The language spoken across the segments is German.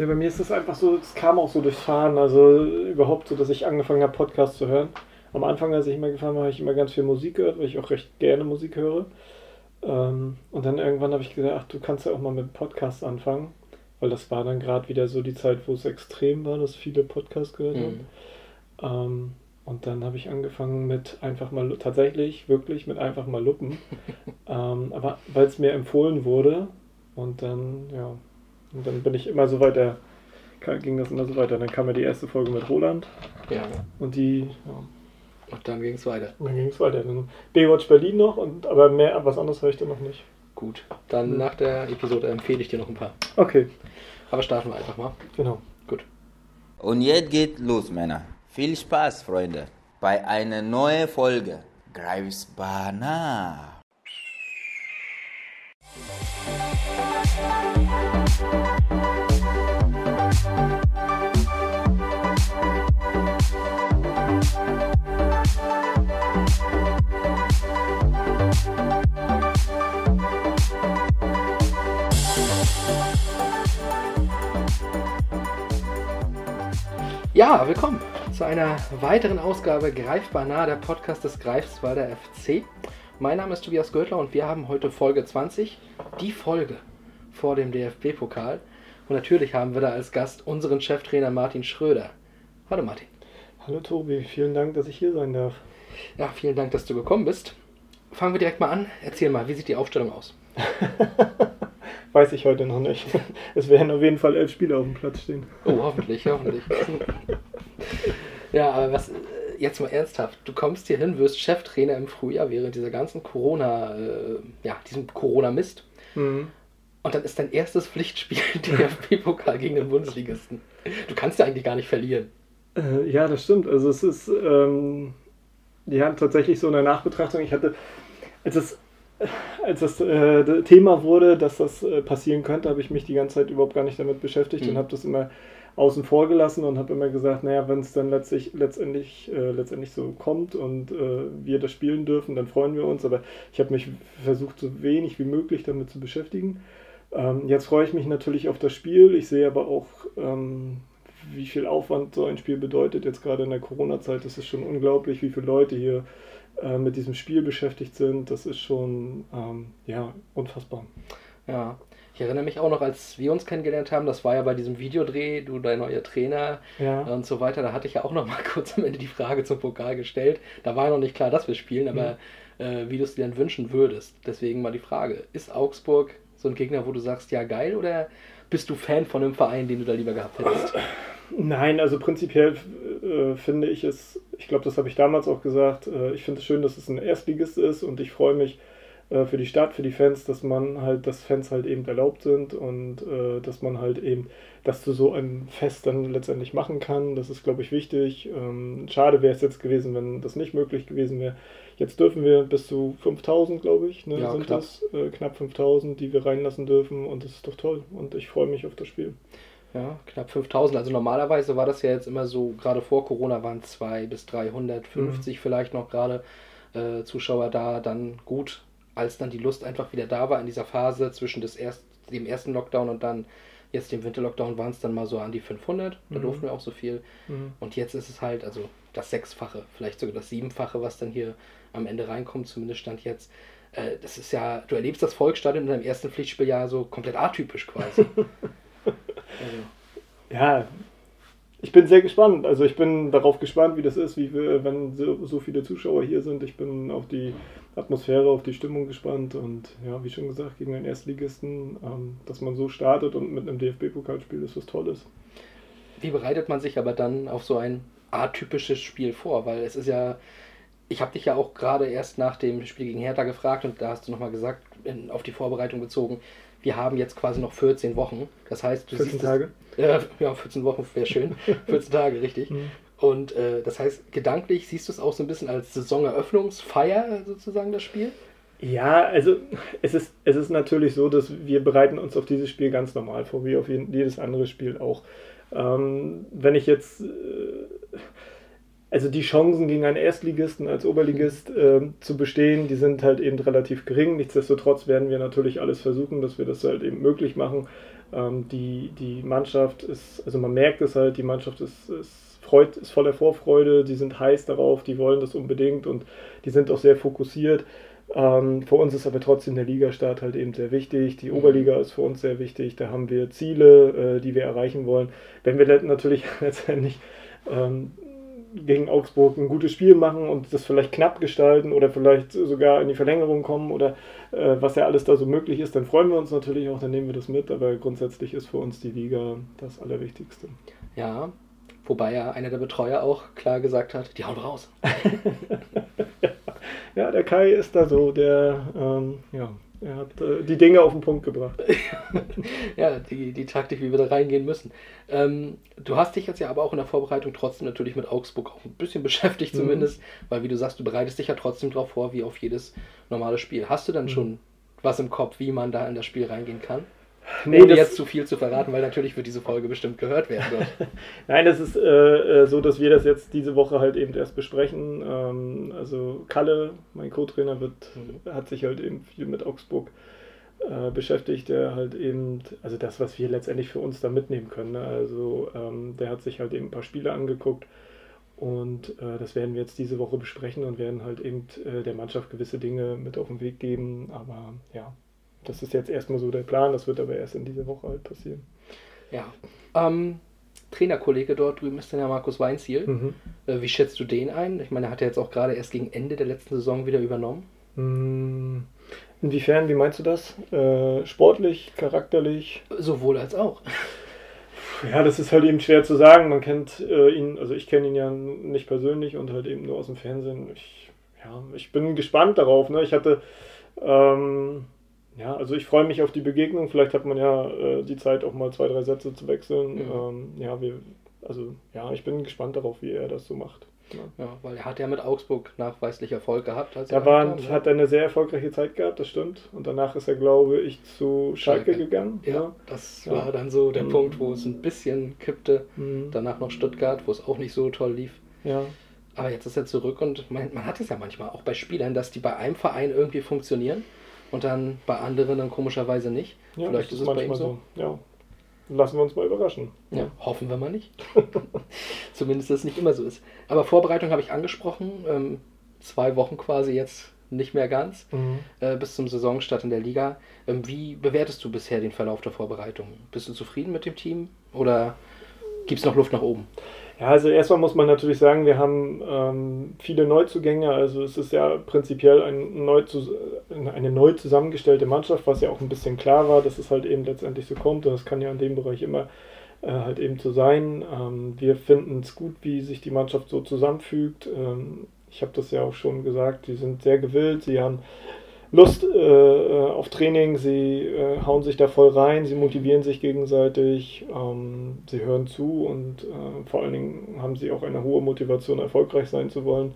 Ja, bei mir ist es einfach so, es kam auch so durchs Fahren, also überhaupt so, dass ich angefangen habe, Podcasts zu hören. Am Anfang, als ich immer gefahren war, habe ich immer ganz viel Musik gehört, weil ich auch recht gerne Musik höre. Ähm, und dann irgendwann habe ich gesagt, ach, du kannst ja auch mal mit Podcasts anfangen, weil das war dann gerade wieder so die Zeit, wo es extrem war, dass viele Podcasts gehört haben. Mhm. Ähm, und dann habe ich angefangen mit einfach mal, tatsächlich, wirklich mit einfach mal Luppen. ähm, aber weil es mir empfohlen wurde und dann, ja, und dann bin ich immer so weiter, ging das immer so weiter. Dann kam ja die erste Folge mit Roland Ja. und die, ja, Und dann ging es weiter. und dann ging es weiter. Dann Baywatch Berlin noch, und, aber mehr, was anderes höre ich dann noch nicht. Gut. Dann Mhm. nach der Episode empfehle ich dir noch ein paar. Okay, Aber starten wir einfach mal. genau. Gut. Und jetzt geht los, Männer. Viel Spaß, Freunde, bei einer neuen Folge Greifsbana. Ja, willkommen zu einer weiteren Ausgabe Greifbar nah, der Podcast des Greifswalder FC. Mein Name ist Tobias Görtler und wir haben heute Folge 20, die Folge vor dem DFB-Pokal. Und natürlich haben wir da als Gast unseren Cheftrainer Martin Schröder. Hallo Martin. Hallo Tobi, vielen Dank, dass ich hier sein darf. Ja, vielen Dank, dass du gekommen bist. Fangen wir direkt mal an. Erzähl mal, wie sieht die Aufstellung aus? Weiß ich heute noch nicht. Es werden auf jeden Fall elf Spieler auf dem Platz stehen. Oh, hoffentlich, hoffentlich. ja, aber was, jetzt mal ernsthaft, du kommst hier hin, wirst Cheftrainer im Frühjahr während dieser ganzen Corona, äh, ja, diesem Corona-Mist. Mhm. Und dann ist dein erstes Pflichtspiel DFB-Pokal gegen den Bundesligisten. Du kannst ja eigentlich gar nicht verlieren. Äh, ja, das stimmt. Also es ist ähm, ja tatsächlich so eine Nachbetrachtung. Ich hatte, als es als das äh, Thema wurde, dass das äh, passieren könnte, habe ich mich die ganze Zeit überhaupt gar nicht damit beschäftigt Mhm. und habe das immer außen vor gelassen und habe immer gesagt, naja, wenn es dann letztlich, letztendlich, äh, letztendlich so kommt und äh, wir das spielen dürfen, dann freuen wir uns. Aber ich habe mich versucht, so wenig wie möglich damit zu beschäftigen. Ähm, jetzt freue ich mich natürlich auf das Spiel. Ich sehe aber auch, ähm, wie viel Aufwand so ein Spiel bedeutet. Jetzt gerade in der Corona-Zeit, ist schon unglaublich, wie viele Leute hier äh, mit diesem Spiel beschäftigt sind. Das ist schon, ähm, ja, unfassbar. Ja, ich erinnere mich auch noch, als wir uns kennengelernt haben, das war ja bei diesem Videodreh, du dein neuer Trainer Ja. und so weiter, da hatte ich ja auch noch mal kurz am Ende die Frage zum Pokal gestellt. Da war ja noch nicht klar, dass wir spielen, aber äh, wie du es dir denn wünschen würdest. Deswegen mal die Frage, ist Augsburg so ein Gegner, wo du sagst, ja geil, oder bist du Fan von einem Verein, den du da lieber gehabt hättest? Nein, also prinzipiell äh, finde ich es, ich glaube, das habe ich damals auch gesagt, äh, ich finde es schön, dass es ein Erstligist ist und ich freue mich äh, für die Stadt, für die Fans, dass man halt, dass Fans halt eben erlaubt sind und äh, dass man halt eben, dass du so ein Fest dann letztendlich machen kann. Das ist, glaube ich, wichtig. Ähm, schade wäre es jetzt gewesen, wenn das nicht möglich gewesen wäre. Jetzt dürfen wir bis zu 5000, glaube ich, ne, Ja, sind knapp. das, äh, knapp 5000, die wir reinlassen dürfen und das ist doch toll und ich freue mich auf das Spiel. Ja, knapp 5000. Also normalerweise war das ja jetzt immer so, gerade vor Corona waren 200 bis 350 vielleicht noch gerade äh, Zuschauer da. Dann gut, als dann die Lust einfach wieder da war in dieser Phase zwischen des erst, dem ersten Lockdown und dann jetzt dem Winterlockdown waren es dann mal so an die 500. Da Mhm. durften wir auch so viel. Mhm. Und jetzt ist es halt, also das Sechsfache, vielleicht sogar das Siebenfache, was dann hier am Ende reinkommt, zumindest stand jetzt. Äh, das ist ja, du erlebst das Volksstadion in deinem ersten Pflichtspiel ja so komplett atypisch quasi. also, Ja, ich bin sehr gespannt. Also ich bin darauf gespannt, wie das ist, wie wir, wenn so, so viele Zuschauer hier sind. Ich bin auf die Atmosphäre, auf die Stimmung gespannt und ja, wie schon gesagt, gegen einen Erstligisten, ähm, dass man so startet und mit einem DFB-Pokalspiel ist was Tolles. Wie bereitet man sich aber dann auf so ein atypisches Spiel vor? Weil es ist ja, ich habe dich ja auch gerade erst nach dem Spiel gegen Hertha gefragt und da hast du nochmal gesagt, in, auf die Vorbereitung bezogen, wir haben jetzt quasi noch 14 Wochen. Das heißt, du 14 siehst Tage? Es, äh, ja, 14 Wochen wäre schön. 14 Tage, richtig. Mhm. Und äh, das heißt, gedanklich siehst du es auch so ein bisschen als Saisoneröffnungsfeier sozusagen, das Spiel? Ja, also es ist, es ist natürlich so, dass wir bereiten uns auf dieses Spiel ganz normal vor, wie auf jedes andere Spiel auch. Ähm, wenn ich jetzt, äh, also die Chancen gegen einen Erstligisten als Oberligist äh, zu bestehen, die sind halt eben relativ gering. Nichtsdestotrotz werden wir natürlich alles versuchen, dass wir das halt eben möglich machen. Ähm, die, die Mannschaft ist, also man merkt es halt, die Mannschaft ist, ist, freut, ist voller Vorfreude, die sind heiß darauf, die wollen das unbedingt und die sind auch sehr fokussiert. Ähm, für uns ist aber trotzdem der Ligastart halt eben sehr wichtig. Die mhm. Oberliga ist für uns sehr wichtig. Da haben wir Ziele, äh, die wir erreichen wollen. Wenn wir natürlich letztendlich ähm, gegen Augsburg ein gutes Spiel machen und das vielleicht knapp gestalten oder vielleicht sogar in die Verlängerung kommen oder äh, was ja alles da so möglich ist, dann freuen wir uns natürlich auch, dann nehmen wir das mit, aber grundsätzlich ist für uns die Liga das Allerwichtigste. Ja, wobei ja einer der Betreuer auch klar gesagt hat, die hauen raus. ja, der Kai ist da so, der, ähm, ja, er hat äh, die Dinge auf den Punkt gebracht. ja, die, die Taktik, wie wir da reingehen müssen. Ähm, du hast dich jetzt ja aber auch in der Vorbereitung trotzdem natürlich mit Augsburg auch ein bisschen beschäftigt, mhm. zumindest, weil, wie du sagst, du bereitest dich ja trotzdem darauf vor, wie auf jedes normale Spiel. Hast du dann mhm. schon was im Kopf, wie man da in das Spiel reingehen kann? Nee, Ohne jetzt zu viel zu verraten, weil natürlich wird diese Folge bestimmt gehört werden. Nein, es ist äh, äh, so, dass wir das jetzt diese Woche halt eben erst besprechen. Ähm, also Kalle, mein Co-Trainer, mhm. hat sich halt eben viel mit Augsburg äh, beschäftigt, der halt eben, also das, was wir letztendlich für uns da mitnehmen können. Ne? Also ähm, der hat sich halt eben ein paar Spiele angeguckt und äh, das werden wir jetzt diese Woche besprechen und werden halt eben äh, der Mannschaft gewisse Dinge mit auf den Weg geben. Aber ja, das ist jetzt erstmal so der Plan, das wird aber erst in dieser Woche halt passieren. Ja. Ähm, Trainerkollege dort drüben ist dann ja Markus Weinziel. Mhm. Äh, wie schätzt du den ein? Ich meine, er hat ja jetzt auch gerade erst gegen Ende der letzten Saison wieder übernommen. Mhm. Inwiefern, wie meinst du das? Äh, sportlich, charakterlich? Sowohl als auch. Ja, das ist halt eben schwer zu sagen. Man kennt äh, ihn, also ich kenne ihn ja nicht persönlich und halt eben nur aus dem Fernsehen. Ich, ja, ich bin gespannt darauf. Ne? Ich hatte ähm, ja, also ich freue mich auf die Begegnung. Vielleicht hat man ja äh, die Zeit, auch mal zwei, drei Sätze zu wechseln. Mhm. Ähm, ja, wir, also ja, ich bin gespannt darauf, wie er das so macht. Ja. ja weil er hat ja mit Augsburg nachweislich Erfolg gehabt. Als er war, kam, hat er eine sehr erfolgreiche Zeit gehabt, das stimmt. Und danach ist er, glaube ich, zu Schalke, Schalke. gegangen. Ja, ja. das war dann so der mhm. Punkt, wo es ein bisschen kippte. Mhm. Danach noch Stuttgart, wo es auch nicht so toll lief. Ja. Aber jetzt ist er zurück und man, man hat es ja manchmal auch bei Spielern, dass die bei einem Verein irgendwie funktionieren und dann bei anderen dann komischerweise nicht. Ja, Vielleicht ist es bei ihm so. so. Ja. Lassen wir uns mal überraschen. Ja, hoffen wir mal nicht. Zumindest, dass es nicht immer so ist. Aber Vorbereitung habe ich angesprochen. Ähm, zwei Wochen quasi jetzt nicht mehr ganz, mhm. äh, bis zum Saisonstart in der Liga. Ähm, wie bewertest du bisher den Verlauf der Vorbereitung? Bist du zufrieden mit dem Team oder gibt es noch Luft nach oben? Ja, also erstmal muss man natürlich sagen, wir haben ähm, viele Neuzugänge. Also es ist ja prinzipiell ein neu zu, eine neu zusammengestellte Mannschaft, was ja auch ein bisschen klar war, dass es halt eben letztendlich so kommt. Und das kann ja in dem Bereich immer äh, halt eben so sein. Ähm, wir finden es gut, wie sich die Mannschaft so zusammenfügt. Ähm, ich habe das ja auch schon gesagt, die sind sehr gewillt, sie haben Lust äh, äh, auf Training, sie äh, hauen sich da voll rein, sie motivieren sich gegenseitig, ähm, sie hören zu und äh, vor allen Dingen haben sie auch eine hohe Motivation, erfolgreich sein zu wollen.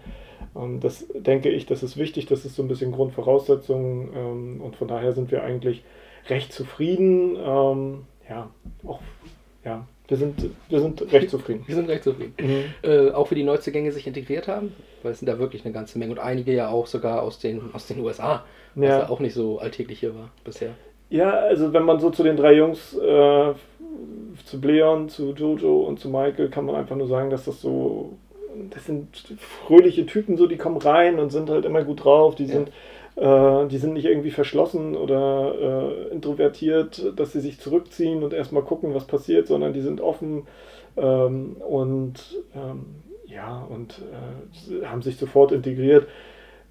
Ähm, das denke ich, das ist wichtig, das ist so ein bisschen Grundvoraussetzung ähm, und von daher sind wir eigentlich recht zufrieden. Ähm, ja, auch ja, wir sind, wir sind recht zufrieden. Wir sind recht zufrieden. Mhm. Äh, auch wie die Neuzugänge sich integriert haben, weil es sind da wirklich eine ganze Menge und einige ja auch sogar aus den, aus den USA was ja. auch nicht so alltäglich hier war bisher. Ja, also wenn man so zu den drei Jungs, äh, zu Leon, zu Jojo und zu Michael, kann man einfach nur sagen, dass das so, das sind fröhliche Typen, so die kommen rein und sind halt immer gut drauf, die ja. sind äh, die sind nicht irgendwie verschlossen oder äh, introvertiert, dass sie sich zurückziehen und erstmal gucken, was passiert, sondern die sind offen ähm, und ähm, ja, und äh, haben sich sofort integriert.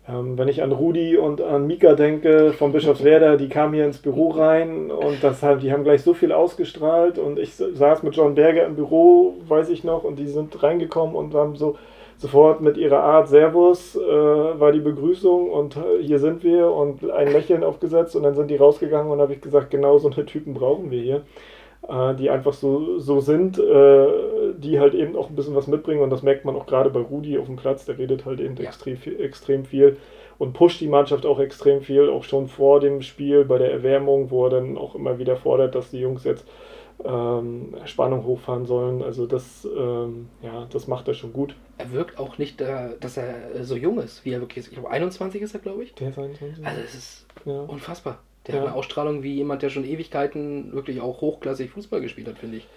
Ähm, wenn ich an Rudi und an Mika denke von Bischofswerda, die kamen hier ins Büro rein und das halt, die haben gleich so viel ausgestrahlt und ich saß mit John Berger im Büro, weiß ich noch, und die sind reingekommen und haben so sofort mit ihrer Art Servus äh, war die Begrüßung und äh, hier sind wir und ein Lächeln aufgesetzt und dann sind die rausgegangen und habe ich gesagt, genau so eine Typen brauchen wir hier die einfach so, so sind, äh, die halt eben auch ein bisschen was mitbringen und das merkt man auch gerade bei Rudi auf dem Platz, der redet halt eben ja. extrem, extrem viel und pusht die Mannschaft auch extrem viel, auch schon vor dem Spiel bei der Erwärmung, wo er dann auch immer wieder fordert, dass die Jungs jetzt ähm, Spannung hochfahren sollen. Also das, ähm, ja, das macht er schon gut. Er wirkt auch nicht, äh, dass er so jung ist, wie er wirklich ist. Ich glaube, 21 ist er, glaube ich. Der ist 21. Also es ist ja. unfassbar. Der ja. hat eine Ausstrahlung wie jemand, der schon Ewigkeiten wirklich auch hochklassig Fußball gespielt hat, finde ich.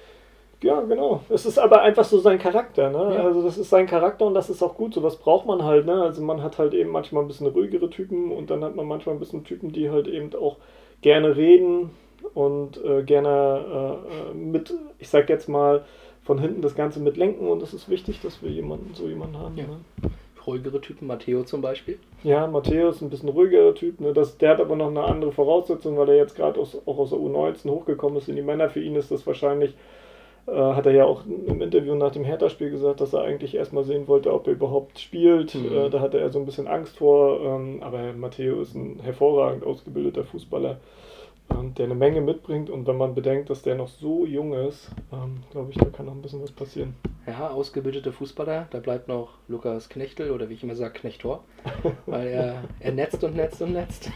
Ja, genau. Es ist aber einfach so sein Charakter, ne? Ja. Also das ist sein Charakter und das ist auch gut. So was braucht man halt, ne? Also man hat halt eben manchmal ein bisschen ruhigere Typen und dann hat man manchmal ein bisschen Typen, die halt eben auch gerne reden und äh, gerne äh, mit, ich sag jetzt mal, von hinten das Ganze mitlenken und es ist wichtig, dass wir jemanden, so jemanden haben. Ja. Ne? Ruhigere Typen, Matteo zum Beispiel. Ja, Matteo ist ein bisschen ruhigerer Typ. Ne? Das, der hat aber noch eine andere Voraussetzung, weil er jetzt gerade auch aus der U19 hochgekommen ist in die Männer. Für ihn ist das wahrscheinlich äh, hat er ja auch im Interview nach dem Hertha-Spiel gesagt, dass er eigentlich erstmal sehen wollte, ob er überhaupt spielt. Mhm. Äh, da hatte er so ein bisschen Angst vor. Ähm, aber Matteo ist ein hervorragend ausgebildeter Fußballer, ähm, der eine Menge mitbringt. Und wenn man bedenkt, dass der noch so jung ist, ähm, glaube ich, da kann noch ein bisschen was passieren. Ja, ausgebildeter Fußballer. Da bleibt noch Lukas Knechtel oder wie ich immer sage, Knechtor. weil er, er netzt und netzt und netzt.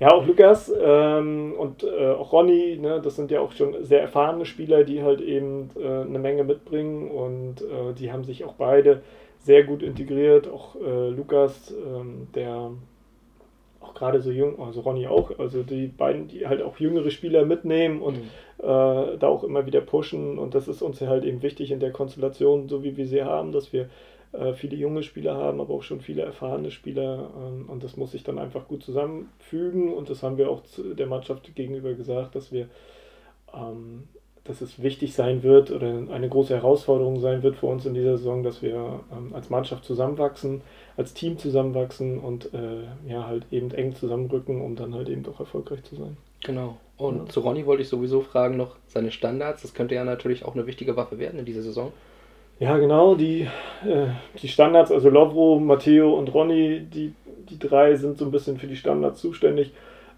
Ja, auch Lukas ähm, und äh, auch Ronny, ne, das sind ja auch schon sehr erfahrene Spieler, die halt eben äh, eine Menge mitbringen und äh, die haben sich auch beide sehr gut integriert. Auch äh, Lukas, ähm, der auch gerade so jung, also Ronny auch, also die beiden, die halt auch jüngere Spieler mitnehmen und mhm. Äh, da auch immer wieder pushen und das ist uns halt eben wichtig in der Konstellation, so wie wir sie haben, dass wir äh, viele junge Spieler haben, aber auch schon viele erfahrene Spieler. Ähm, und das muss sich dann einfach gut zusammenfügen. Und das haben wir auch der Mannschaft gegenüber gesagt, dass wir, ähm, dass es wichtig sein wird oder eine große Herausforderung sein wird für uns in dieser Saison, dass wir ähm, als Mannschaft zusammenwachsen, als Team zusammenwachsen und äh, ja halt eben eng zusammenrücken, um dann halt eben auch erfolgreich zu sein. Genau. Und ja. zu Ronny wollte ich sowieso fragen noch seine Standards. Das könnte ja natürlich auch eine wichtige Waffe werden in dieser Saison. Ja, genau, die, äh, die Standards, also Lovro, Matteo und Ronny, die, die drei sind so ein bisschen für die Standards zuständig.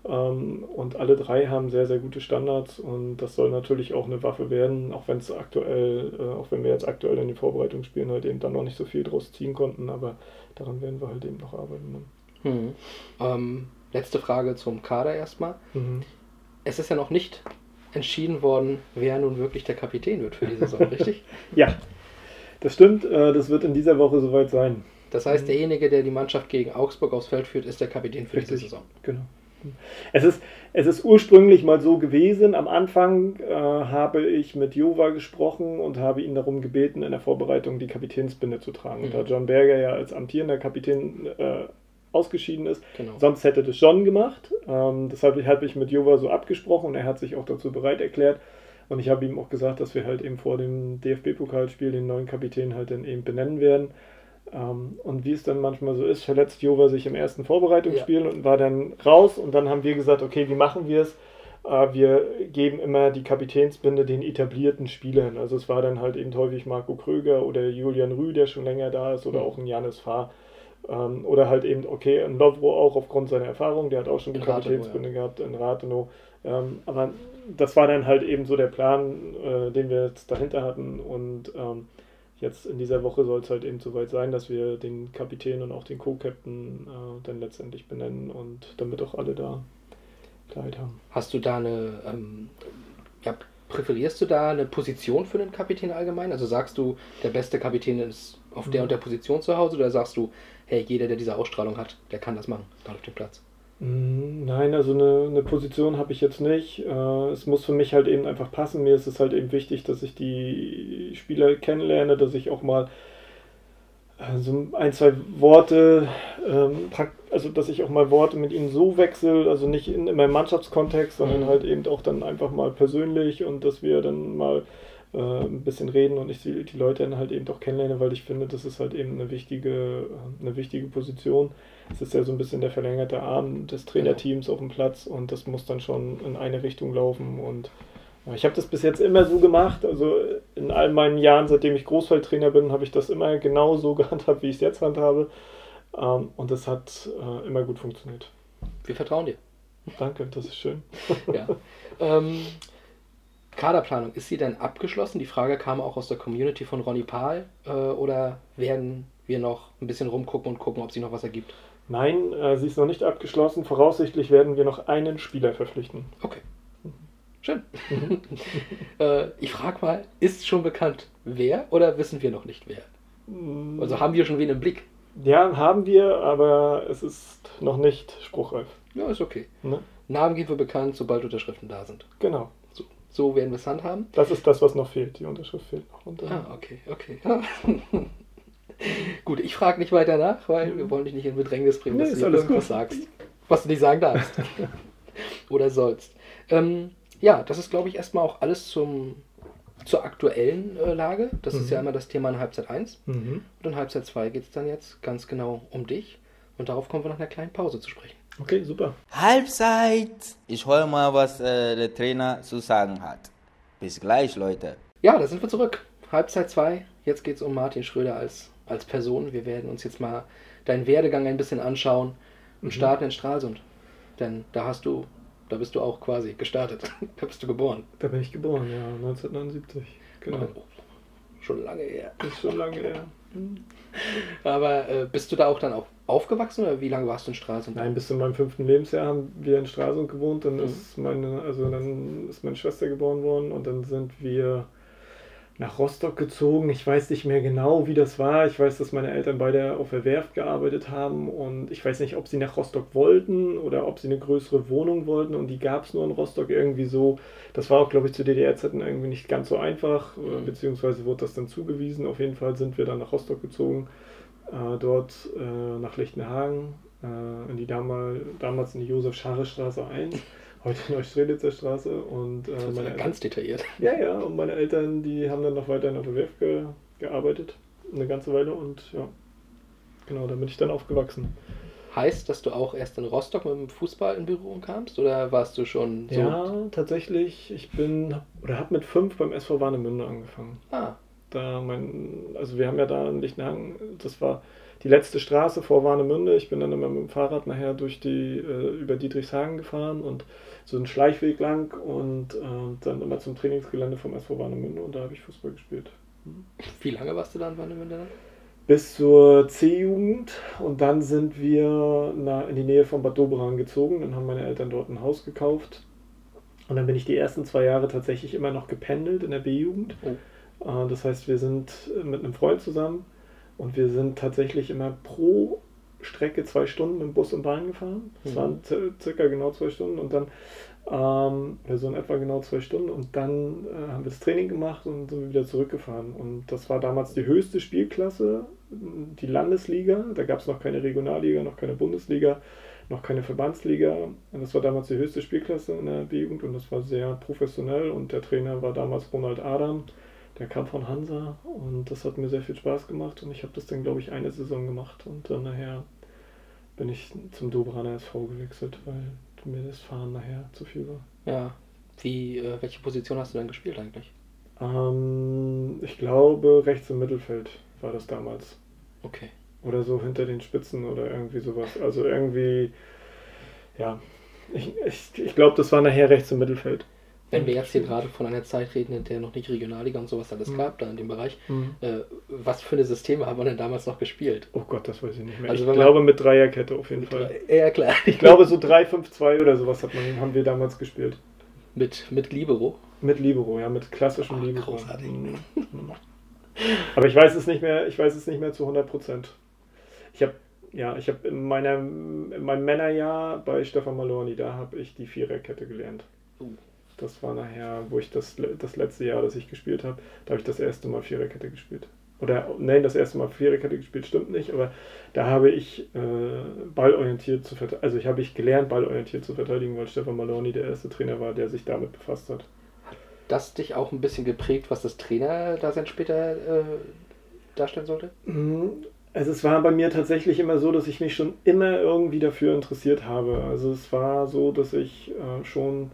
Ähm, und alle drei haben sehr, sehr gute Standards und das soll natürlich auch eine Waffe werden, auch wenn es aktuell, äh, auch wenn wir jetzt aktuell in den Vorbereitungsspielen halt eben dann noch nicht so viel draus ziehen konnten, aber daran werden wir halt eben noch arbeiten. Ne? Hm. Ähm, letzte Frage zum Kader erstmal. Mhm. Es ist ja noch nicht entschieden worden, wer nun wirklich der Kapitän wird für die Saison, richtig? Ja, das stimmt, äh, das wird in dieser Woche soweit sein. Das heißt, mhm. derjenige, der die Mannschaft gegen Augsburg aufs Feld führt, ist der Kapitän für Richtig. diese Saison. Genau. Es ist, es ist ursprünglich mal so gewesen. Am Anfang äh, habe ich mit Jova gesprochen und habe ihn darum gebeten, in der Vorbereitung die Kapitänsbinde zu tragen. Mhm. Und da John Berger ja als amtierender Kapitän äh, ausgeschieden ist, genau. sonst hätte das John gemacht. Ähm, deshalb habe ich mit Jova so abgesprochen und er hat sich auch dazu bereit erklärt. Und ich habe ihm auch gesagt, dass wir halt eben vor dem DFB-Pokalspiel den neuen Kapitän halt dann eben benennen werden. Ähm, und wie es dann manchmal so ist, verletzt Jova sich im ersten Vorbereitungsspiel ja. und war dann raus. Und dann haben wir gesagt, okay, wie machen wir es? Äh, wir geben immer die Kapitänsbinde den etablierten Spielern. Also es war dann halt eben häufig Marco Kröger oder Julian Rü, der schon länger da ist, oder mhm. auch ein Janis Fahr. Ähm, oder halt eben, okay, ein Lovro auch aufgrund seiner Erfahrung, der hat auch schon die Kapitänsbinde ja. gehabt, in Rathenow. Ähm, aber das war dann halt eben so der Plan, äh, den wir jetzt dahinter hatten. Und ähm, jetzt in dieser Woche soll es halt eben soweit sein, dass wir den Kapitän und auch den Co-Captain äh, dann letztendlich benennen und damit auch alle da Klarheit haben. Hast du da eine, ähm, ja, präferierst du da eine Position für den Kapitän allgemein? Also sagst du, der beste Kapitän ist auf der mhm. und der Position zu Hause oder sagst du, hey, jeder, der diese Ausstrahlung hat, der kann das machen, da auf dem Platz? Mm, nein, also eine, eine Position habe ich jetzt nicht. Äh, es muss für mich halt eben einfach passen. Mir ist es halt eben wichtig, dass ich die Spieler kennenlerne, dass ich auch mal äh, so ein, zwei Worte, ähm, also dass ich auch mal Worte mit ihnen so wechsle, also nicht in, in meinem Mannschaftskontext, sondern mhm. halt eben auch dann einfach mal persönlich und dass wir dann mal äh, ein bisschen reden und ich die, die Leute dann halt eben doch kennenlerne, weil ich finde, das ist halt eben eine wichtige, eine wichtige Position. Es ist ja so ein bisschen der verlängerte Arm des Trainerteams auf dem Platz und das muss dann schon in eine Richtung laufen und ich habe das bis jetzt immer so gemacht. Also in all meinen Jahren, seitdem ich Großfeldtrainer bin, habe ich das immer genau so gehandhabt, wie ich es jetzt handhabe. Ähm, und das hat äh, immer gut funktioniert. Wir vertrauen dir. Danke, das ist schön. ja. Ähm, Kaderplanung, ist sie denn abgeschlossen? Die Frage kam auch aus der Community von Ronny Pahl. Äh, oder werden wir noch ein bisschen rumgucken und gucken, ob sie noch was ergibt? Nein, äh, sie ist noch nicht abgeschlossen. Voraussichtlich werden wir noch einen Spieler verpflichten. Okay. Schön. Mhm. äh, ich frage mal, ist schon bekannt, wer oder wissen wir noch nicht wer? Mm. Also haben wir schon wen im Blick? Ja, haben wir, aber es ist noch nicht spruchreif. Ja, ist okay. Ne? Namen geben wir bekannt, sobald Unterschriften da sind. Genau. So, werden wir es handhaben. Das ist das, was noch fehlt. Die Unterschrift fehlt noch. Und dann Ah, okay, okay. Gut, ich frage nicht weiter nach, weil wir wollen dich nicht in Bedrängnis bringen, Nee, dass ist du alles irgendwas gut. sagst, was du nicht sagen darfst. Oder sollst. Ähm, ja, das ist, glaube ich, erstmal auch alles zum, zur aktuellen äh, Lage. Das ist Mhm. ja immer das Thema in Halbzeit 1. Mhm. Und in Halbzeit 2 geht es dann jetzt ganz genau um dich. Und darauf kommen wir nach einer kleinen Pause zu sprechen. Okay, super. Halbzeit. Ich höre mal, was äh, der Trainer zu sagen hat. Bis gleich, Leute. Ja, da sind wir zurück. Halbzeit 2. Jetzt geht es um Martin Schröder als, als Person. Wir werden uns jetzt mal deinen Werdegang ein bisschen anschauen und Mhm. starten in Stralsund. Denn da hast du, da bist du auch quasi gestartet. da bist du geboren. Da bin ich geboren, ja, 1979. Genau. Oh, schon lange her. Ist schon lange her. Aber äh, bist du da auch dann auch aufgewachsen oder wie lange warst du in Stralsund? Nein, bis zu meinem fünften Lebensjahr haben wir in Stralsund gewohnt. Dann Mhm. ist meine, also dann ist meine Schwester geboren worden und dann sind wir nach Rostock gezogen. Ich weiß nicht mehr genau, wie das war. Ich weiß, dass meine Eltern beide auf der Werft gearbeitet haben und ich weiß nicht, ob sie nach Rostock wollten oder ob sie eine größere Wohnung wollten und die gab es nur in Rostock irgendwie so. Das war auch, glaube ich, zu DDR-Zeiten irgendwie nicht ganz so einfach, äh, Mhm. beziehungsweise wurde das dann zugewiesen. Auf jeden Fall sind wir dann nach Rostock gezogen, äh, dort äh, nach Lichtenhagen, äh, in die damal, damals in die Josef-Scharre-Straße 1. Heute Neustrelitzer Straße und äh, Das ist ja ganz detailliert. ja, ja, und meine Eltern, die haben dann noch weiterhin auf der Werft ge gearbeitet, eine ganze Weile und ja, genau, da bin ich dann aufgewachsen. Heißt, dass du auch erst in Rostock mit dem Fußball in Berührung kamst oder warst du schon so? Ja, tatsächlich, ich bin, oder habe mit fünf beim SV Warnemünde angefangen. Ah, Da mein, also wir haben ja da in Lichtenhagen, das war die letzte Straße vor Warnemünde. Ich bin dann immer mit dem Fahrrad nachher durch die, äh, über Dietrichshagen gefahren und so einen Schleichweg lang und äh, dann immer zum Trainingsgelände vom SV Warnemünde und da habe ich Fußball gespielt. wie lange warst du dann bei einem dann? bis zur C-Jugend und dann sind wir na, in die Nähe von Bad Doberan gezogen. Dann haben meine Eltern dort ein Haus gekauft und dann bin ich die ersten zwei Jahre tatsächlich immer noch gependelt in der B-Jugend. Oh. Äh, Das heißt, wir sind mit einem Freund zusammen und wir sind tatsächlich immer pro Strecke zwei Stunden mit Bus und Bahn gefahren. Das Mhm. waren ci- circa genau zwei Stunden und dann, ähm, ja, so in etwa genau zwei Stunden und dann äh, haben wir das Training gemacht und sind wieder zurückgefahren. Und das war damals die höchste Spielklasse, die Landesliga. Da gab es noch keine Regionalliga, noch keine Bundesliga, noch keine Verbandsliga. Und das war damals die höchste Spielklasse in der B-Jugend und das war sehr professionell und der Trainer war damals Ronald Adam. Der kam von Hansa und das hat mir sehr viel Spaß gemacht und ich habe das dann, glaube ich, eine Saison gemacht und dann nachher bin ich zum Dobraner SV gewechselt, weil mir das Fahren nachher zu viel war. Ja. Wie, äh, welche Position hast du dann gespielt eigentlich? Ähm, ich glaube, rechts im Mittelfeld war das damals. Okay. Oder so hinter den Spitzen oder irgendwie sowas. Also irgendwie, ja, ich, ich, ich glaube, das war nachher rechts im Mittelfeld. Wenn wir jetzt hier gerade von einer Zeit reden, in der noch nicht Regionalliga und sowas alles Mhm. gab, da in dem Bereich, Mhm. äh, was für eine Systeme haben wir denn damals noch gespielt? Oh Gott, das weiß ich nicht mehr. Also ich glaube mit Dreierkette auf jeden Fall. Ja, klar. Ich glaube so 3-5-2 oder sowas hat man, haben wir damals gespielt. Mit, mit Libero. Mit Libero, ja, mit klassischem Oh, Libero. großartig. Mhm. Aber ich weiß es nicht mehr, ich weiß es nicht mehr zu 100 Prozent. Ich habe, ja, ich habe in, meiner, in meinem Männerjahr bei Stefan Malorni, da habe ich die Viererkette gelernt. Uh. Das war nachher, wo ich das, das letzte Jahr, das ich gespielt habe, da habe ich das erste Mal Viererkette gespielt. Oder, nein, das erste Mal Viererkette gespielt, stimmt nicht, aber da habe ich äh, ballorientiert zu verteidigen, also ich habe ich gelernt, ballorientiert zu verteidigen, weil Stefan Malorni der erste Trainer war, der sich damit befasst hat. Das dich auch ein bisschen geprägt, was das Trainer-Dasein später äh, darstellen sollte? Mhm. Also es war bei mir tatsächlich immer so, dass ich mich schon immer irgendwie dafür interessiert habe. Also es war so, dass ich äh, schon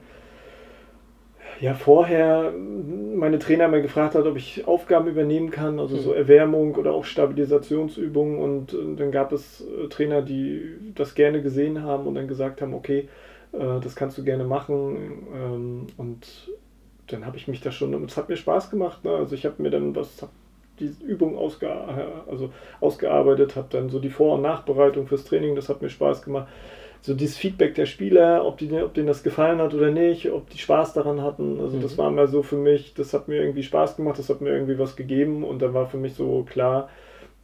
ja vorher meine Trainer mal gefragt hat, ob ich Aufgaben übernehmen kann, also so Mhm. Erwärmung oder auch Stabilisationsübungen und äh, dann gab es äh, Trainer, die das gerne gesehen haben und dann gesagt haben, okay, äh, das kannst du gerne machen ähm, und dann habe ich mich da schon, und es hat mir Spaß gemacht, ne? also ich habe mir dann was, die Übung ausge, also ausgearbeitet, habe dann so die Vor- und Nachbereitung fürs Training, das hat mir Spaß gemacht. So dieses Feedback der Spieler, ob, die, ob denen das gefallen hat oder nicht, ob die Spaß daran hatten. Also das Mhm. war immer so für mich, das hat mir irgendwie Spaß gemacht, das hat mir irgendwie was gegeben und dann war für mich so klar,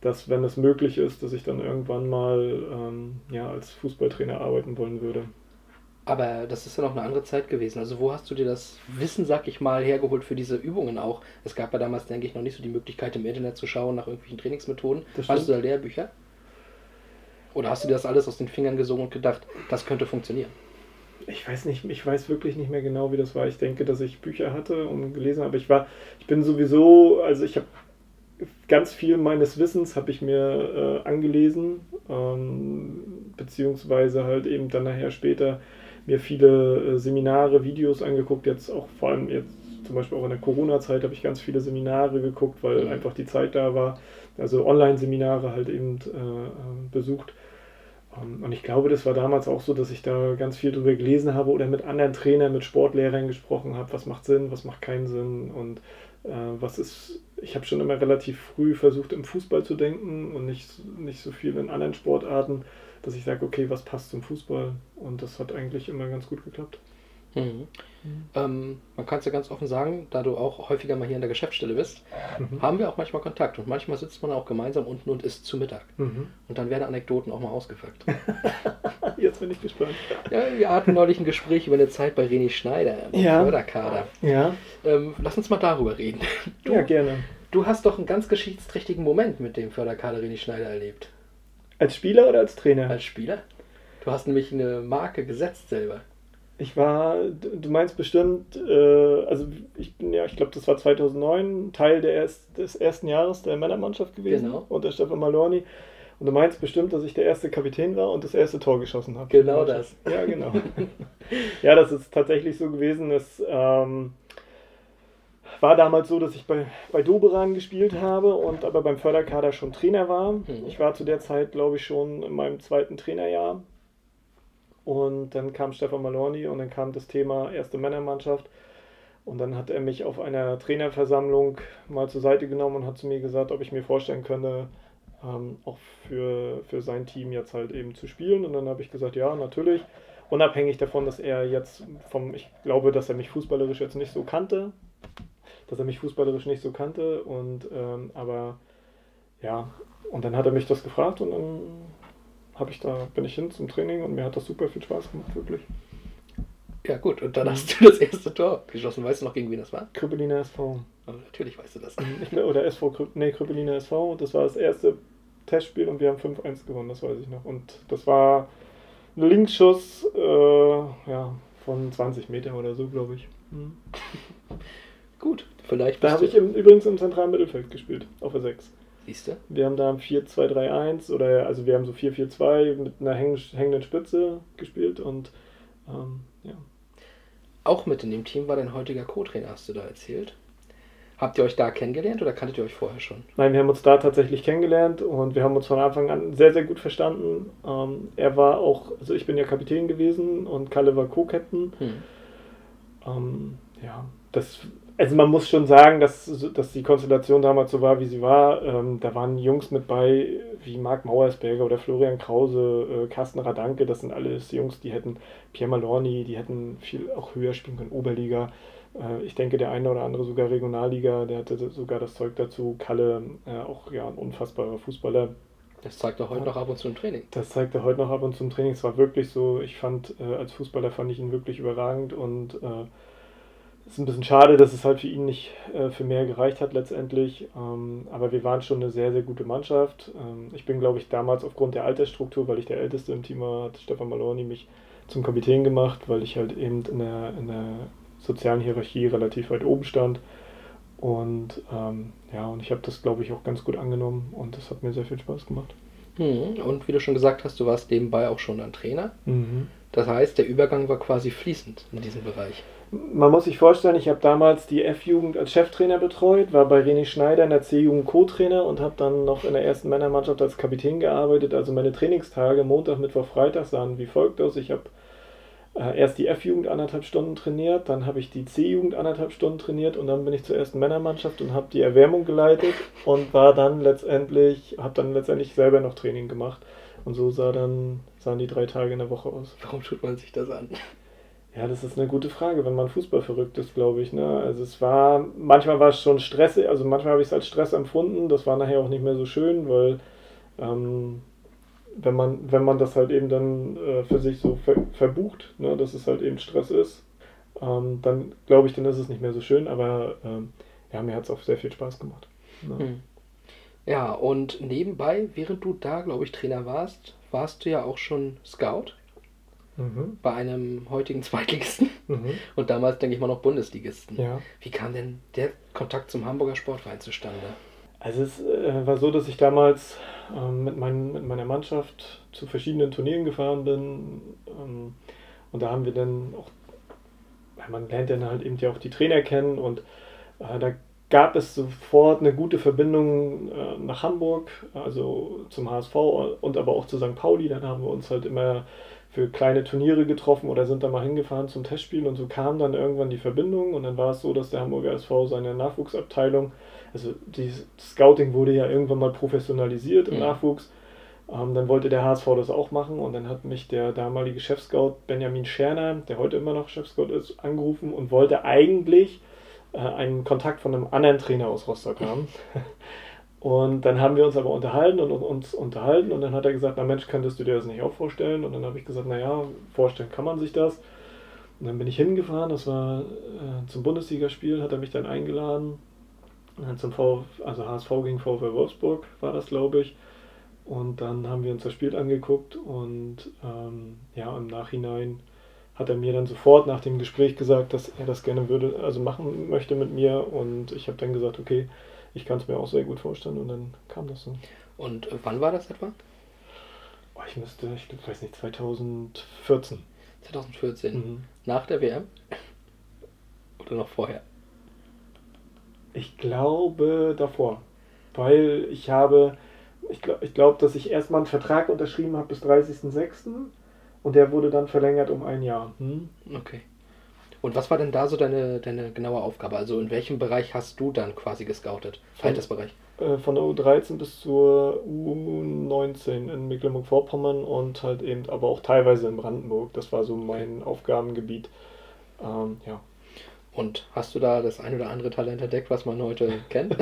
dass wenn es möglich ist, dass ich dann irgendwann mal ähm, ja, als Fußballtrainer arbeiten wollen würde. Aber das ist ja noch eine andere Zeit gewesen. Also wo hast du dir das Wissen, sag ich mal, hergeholt für diese Übungen auch? Es gab ja damals, denke ich, noch nicht so die Möglichkeit im Internet zu schauen nach irgendwelchen Trainingsmethoden. Das Hast du da Lehrbücher? Oder hast du dir das alles aus den Fingern gesogen und gedacht, das könnte funktionieren? Ich weiß nicht, ich weiß wirklich nicht mehr genau, wie das war. Ich denke, dass ich Bücher hatte und gelesen habe. Ich war, ich bin sowieso, also ich habe ganz viel meines Wissens habe ich mir äh, angelesen, ähm, beziehungsweise halt eben dann nachher später mir viele äh, Seminare, Videos angeguckt. Jetzt auch vor allem jetzt zum Beispiel auch in der Corona-Zeit habe ich ganz viele Seminare geguckt, weil Mhm. einfach die Zeit da war. Also Online-Seminare halt eben äh, äh, besucht. Ähm, Und ich glaube, das war damals auch so, dass ich da ganz viel drüber gelesen habe oder mit anderen Trainern, mit Sportlehrern gesprochen habe, was macht Sinn, was macht keinen Sinn und äh, was ist. Ich habe schon immer relativ früh versucht, im Fußball zu denken und nicht, nicht so viel in anderen Sportarten, dass ich sage, okay, was passt zum Fußball? Und das hat eigentlich immer ganz gut geklappt. Mhm. Ähm, man kann es ja ganz offen sagen, da du auch häufiger mal hier in der Geschäftsstelle bist, Mhm. haben wir auch manchmal Kontakt und manchmal sitzt man auch gemeinsam unten und isst zu Mittag. Mhm. Und dann werden Anekdoten auch mal ausgepackt. Jetzt bin ich gespannt. ja, wir hatten neulich ein Gespräch über eine Zeit bei René Schneider im Ja. Förderkader. Ja, Ähm, lass uns mal darüber reden. Du, ja, gerne. du hast doch einen ganz geschichtsträchtigen Moment mit dem Förderkader René Schneider erlebt. Als Spieler oder als Trainer? Als Spieler. Du hast nämlich eine Marke gesetzt selber. Ich war, du meinst bestimmt, äh, also ich bin ja, ich glaube, das war 2009, Teil der erst, des ersten Jahres der Männermannschaft gewesen Genau. unter Stefan Malorni. Und du meinst bestimmt, dass ich der erste Kapitän war und das erste Tor geschossen habe. Genau das. Ja, genau. ja, das ist tatsächlich so gewesen. Es ähm, war damals so, dass ich bei, bei Doberan gespielt habe und aber beim Förderkader schon Trainer war. Mhm. Ich war zu der Zeit, glaube ich, schon in meinem zweiten Trainerjahr. Und dann kam Stefan Malorni und dann kam das Thema erste Männermannschaft. Und dann hat er mich auf einer Trainerversammlung mal zur Seite genommen und hat zu mir gesagt, ob ich mir vorstellen könnte, ähm, auch für, für sein Team jetzt halt eben zu spielen. Und dann habe ich gesagt, ja, natürlich. Unabhängig davon, dass er jetzt vom, ich glaube, dass er mich fußballerisch jetzt nicht so kannte, dass er mich fußballerisch nicht so kannte. Und ähm, aber ja, und dann hat er mich das gefragt und dann habe ich da, bin ich hin zum Training und mir hat das super viel Spaß gemacht, wirklich. Ja gut, und dann Mhm. hast du das erste Tor geschossen. Weißt du noch, gegen wen das war? Krippeliner SV. Aber natürlich weißt du das. Glaub, oder SV, nee, Krippeliner SV. Das war das erste Testspiel und wir haben 5-1 gewonnen, das weiß ich noch. Und das war ein Linksschuss äh, ja, von 20 Meter oder so, glaube ich. Mhm. Gut, vielleicht Da habe ich im, übrigens im zentralen Mittelfeld gespielt, auf der 6. Siehst du? Wir haben da 4-2-3-1 oder also wir haben so 4-4-2 mit einer häng- hängenden Spitze gespielt und ähm, ja. Auch mit in dem Team war dein heutiger Co-Trainer, hast du da erzählt. Habt ihr euch da kennengelernt oder kanntet ihr euch vorher schon? Nein, wir haben uns da tatsächlich kennengelernt und wir haben uns von Anfang an sehr, sehr gut verstanden. Ähm, er war auch, also ich bin ja Kapitän gewesen und Kalle war Co-Captain. Hm. Ähm, ja, das, also man muss schon sagen, dass, dass die Konstellation damals so war, wie sie war. Ähm, da waren Jungs mit bei, wie Marc Mauersberger oder Florian Krause, äh, Carsten Radanke, das sind alles Jungs, die hätten Pierre Malorni, die hätten viel auch höher spielen können, Oberliga. Äh, ich denke, der eine oder andere sogar Regionalliga, der hatte sogar das Zeug dazu. Kalle, äh, auch ja, ein unfassbarer Fußballer. Das zeigt er heute noch ab und zu im Training. Das zeigt er heute noch ab und zu im Training. Es war wirklich so, ich fand, äh, als Fußballer fand ich ihn wirklich überragend und äh, ist ein bisschen schade, dass es halt für ihn nicht äh, für mehr gereicht hat letztendlich. Ähm, aber wir waren schon eine sehr, sehr gute Mannschaft. Ähm, ich bin, glaube ich, damals aufgrund der Altersstruktur, weil ich der Älteste im Team war, hat Stefan Malorni mich zum Kapitän gemacht, weil ich halt eben in der, in der sozialen Hierarchie relativ weit oben stand. Und ähm, ja, und ich habe das, glaube ich, auch ganz gut angenommen und das hat mir sehr viel Spaß gemacht. Hm. Und wie du schon gesagt hast, du warst nebenbei auch schon ein Trainer. Mhm. Das heißt, der Übergang war quasi fließend in diesem Bereich. Man muss sich vorstellen, ich habe damals die F-Jugend als Cheftrainer betreut, war bei René Schneider in der C-Jugend Co-Trainer und habe dann noch in der ersten Männermannschaft als Kapitän gearbeitet. Also meine Trainingstage Montag, Mittwoch, Freitag sahen wie folgt aus. Ich habe äh, erst die F-Jugend anderthalb Stunden trainiert, dann habe ich die C-Jugend anderthalb Stunden trainiert und dann bin ich zur ersten Männermannschaft und habe die Erwärmung geleitet und war dann letztendlich, habe dann letztendlich selber noch Training gemacht. Und so sah dann, sahen die drei Tage in der Woche aus. Warum tut man sich das an? Ja, das ist eine gute Frage, wenn man Fußball verrückt ist, glaube ich. Ne? Also es war, manchmal war es schon stressig, also manchmal habe ich es als Stress empfunden. Das war nachher auch nicht mehr so schön, weil ähm, wenn man, wenn man das halt eben dann äh, für sich so ver verbucht, ne, dass es halt eben Stress ist, ähm, dann glaube ich, dann ist es nicht mehr so schön, aber ähm, ja, mir hat es auch sehr viel Spaß gemacht. Ne. Hm. Ja, und nebenbei, während du da, glaube ich, Trainer warst, warst du ja auch schon Scout Mhm. bei einem heutigen Zweitligisten Mhm. und damals, denke ich mal, noch Bundesligisten. Ja. Wie kam denn der Kontakt zum Hamburger Sportverein zustande? Also es äh, war so, dass ich damals ähm, mit, mein, mit meiner Mannschaft zu verschiedenen Turnieren gefahren bin. Ähm, und da haben wir dann auch, man lernt dann halt eben ja auch die Trainer kennen und äh, da gab es sofort eine gute Verbindung äh, nach Hamburg, also zum HSV und aber auch zu St. Pauli. Dann haben wir uns halt immer für kleine Turniere getroffen oder sind da mal hingefahren zum Testspiel und so kam dann irgendwann die Verbindung und dann war es so, dass der Hamburger SV seine Nachwuchsabteilung, also die Scouting wurde ja irgendwann mal professionalisiert im Mhm. Nachwuchs. Ähm, dann wollte der HSV das auch machen und dann hat mich der damalige Chefscout Benjamin Scherner, der heute immer noch Chefscout ist, angerufen und wollte eigentlich äh, einen Kontakt von einem anderen Trainer aus Rostock haben. Und dann haben wir uns aber unterhalten und uns unterhalten und dann hat er gesagt, na Mensch, könntest du dir das nicht auch vorstellen? Und dann habe ich gesagt, naja, vorstellen kann man sich das. Und dann bin ich hingefahren, das war äh, zum Bundesligaspiel, hat er mich dann eingeladen. Äh, zum v, also HSV gegen VfL Wolfsburg war das, glaube ich. Und dann haben wir uns das Spiel angeguckt und ähm, ja, im Nachhinein hat er mir dann sofort nach dem Gespräch gesagt, dass er das gerne würde, also machen möchte mit mir. Und ich habe dann gesagt, okay, ich kann es mir auch sehr gut vorstellen. Und dann kam das so. Und äh, wann war das etwa? Oh, ich müsste, ich weiß nicht, 2014. 2014. Mhm. Nach der WM? Oder noch vorher? Ich glaube davor. Weil ich habe, ich glaube, ich glaub, dass ich erstmal einen Vertrag unterschrieben habe bis 30.06. und der wurde dann verlängert um ein Jahr. Hm? Okay. Und was war denn da so deine, deine genaue Aufgabe? Also in welchem Bereich hast du dann quasi gescoutet? Von- Altersbereich. Äh, Von der U13 bis zur U19 in Mecklenburg-Vorpommern und halt eben aber auch teilweise in Brandenburg. Das war so mein Aufgabengebiet. Ähm, ja. Und hast du da das ein oder andere Talent entdeckt, was man heute kennt?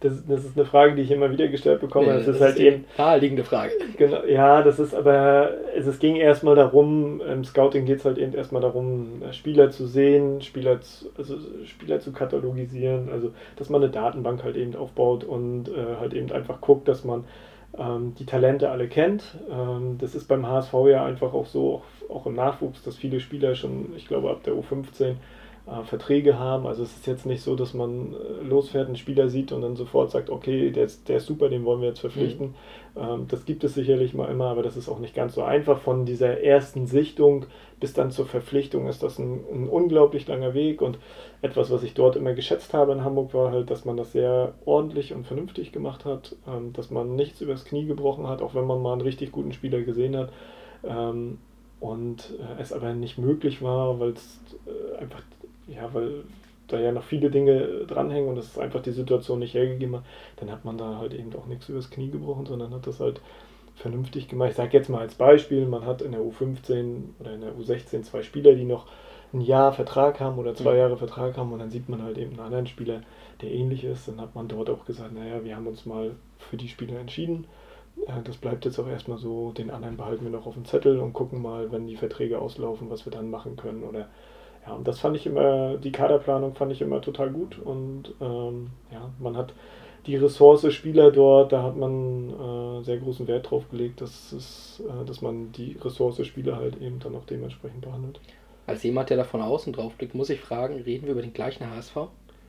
Das, das ist eine Frage, die ich immer wieder gestellt bekomme. Nee, es ist halt die eben naheliegende Frage. Genau, ja, das ist aber, also es ging erstmal darum, im Scouting geht es halt eben erstmal darum, Spieler zu sehen, Spieler zu, also Spieler zu katalogisieren, also dass man eine Datenbank halt eben aufbaut und äh, halt eben einfach guckt, dass man ähm, die Talente alle kennt. Ähm, das ist beim HSV ja einfach auch so, auch, auch im Nachwuchs, dass viele Spieler schon, ich glaube ab der U15 äh, Verträge haben. Also es ist jetzt nicht so, dass man äh, losfährt, einen Spieler sieht und dann sofort sagt, okay, der ist, der ist super, den wollen wir jetzt verpflichten. Ähm, das gibt es sicherlich mal immer, aber das ist auch nicht ganz so einfach. Von dieser ersten Sichtung bis dann zur Verpflichtung ist das ein, ein unglaublich langer Weg und etwas, was ich dort immer geschätzt habe in Hamburg, war halt, dass man das sehr ordentlich und vernünftig gemacht hat, ähm, dass man nichts übers Knie gebrochen hat, auch wenn man mal einen richtig guten Spieler gesehen hat. Ähm, und äh, es aber nicht möglich war, weil es äh, einfach, ja, weil da ja noch viele Dinge äh, dranhängen und es einfach die Situation nicht hergegeben hat, dann hat man da halt eben auch nichts übers Knie gebrochen, sondern hat das halt vernünftig gemacht. Ich sage jetzt mal als Beispiel, man hat in der U15 oder in der U16 zwei Spieler, die noch ein Jahr Vertrag haben oder zwei Mhm. Jahre Vertrag haben und dann sieht man halt eben einen anderen Spieler, der ähnlich ist. Dann hat man dort auch gesagt, naja, wir haben uns mal für die Spieler entschieden. Äh, Das bleibt jetzt auch erstmal so, den anderen behalten wir noch auf dem Zettel und gucken mal, wenn die Verträge auslaufen, was wir dann machen können. Oder ja, und das fand ich immer, die Kaderplanung fand ich immer total gut und ähm, ja, man hat die Ressource Spieler dort, da hat man äh, sehr großen Wert drauf gelegt, dass, es, äh, dass man die Ressource Spieler halt eben dann auch dementsprechend behandelt. Als jemand, der da von außen drauf blickt, muss ich fragen, reden wir über den gleichen HSV?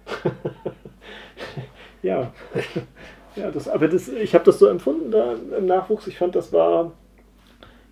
ja. ja, das, aber das, ich habe das so empfunden da im Nachwuchs. Ich fand, das war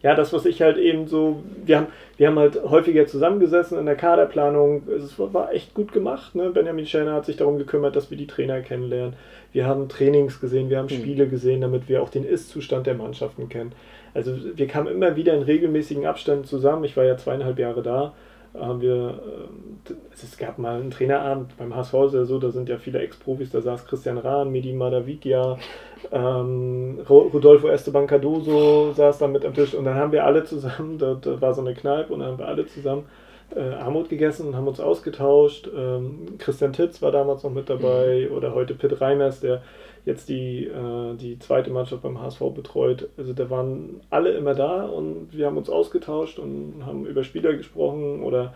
ja das, was ich halt eben so. Wir haben, wir haben halt häufiger zusammengesessen in der Kaderplanung. Es war, echt gut gemacht. Ne? Benjamin Schenner hat sich darum gekümmert, dass wir die Trainer kennenlernen. Wir haben Trainings gesehen, wir haben Mhm. Spiele gesehen, damit wir auch den Ist-Zustand der Mannschaften kennen. Also wir kamen immer wieder in regelmäßigen Abständen zusammen. Ich war ja zweieinhalb Jahre da. Haben wir, ähm, es gab mal einen Trainerabend beim HSV, ist ja so, da sind ja viele Ex-Profis, da saß Christian Rahn, Medi Madavikia, ähm, Ro- Rodolfo Esteban Cardoso saß da mit am Tisch und dann haben wir alle zusammen, da, da war so eine Kneipe und dann haben wir alle zusammen äh, Armut gegessen und haben uns ausgetauscht. Ähm, Christian Titz war damals noch mit dabei mhm. oder heute Pitt Reimers, der jetzt die, äh, die zweite Mannschaft beim HSV betreut. Also da waren alle immer da und wir haben uns ausgetauscht und haben über Spieler gesprochen oder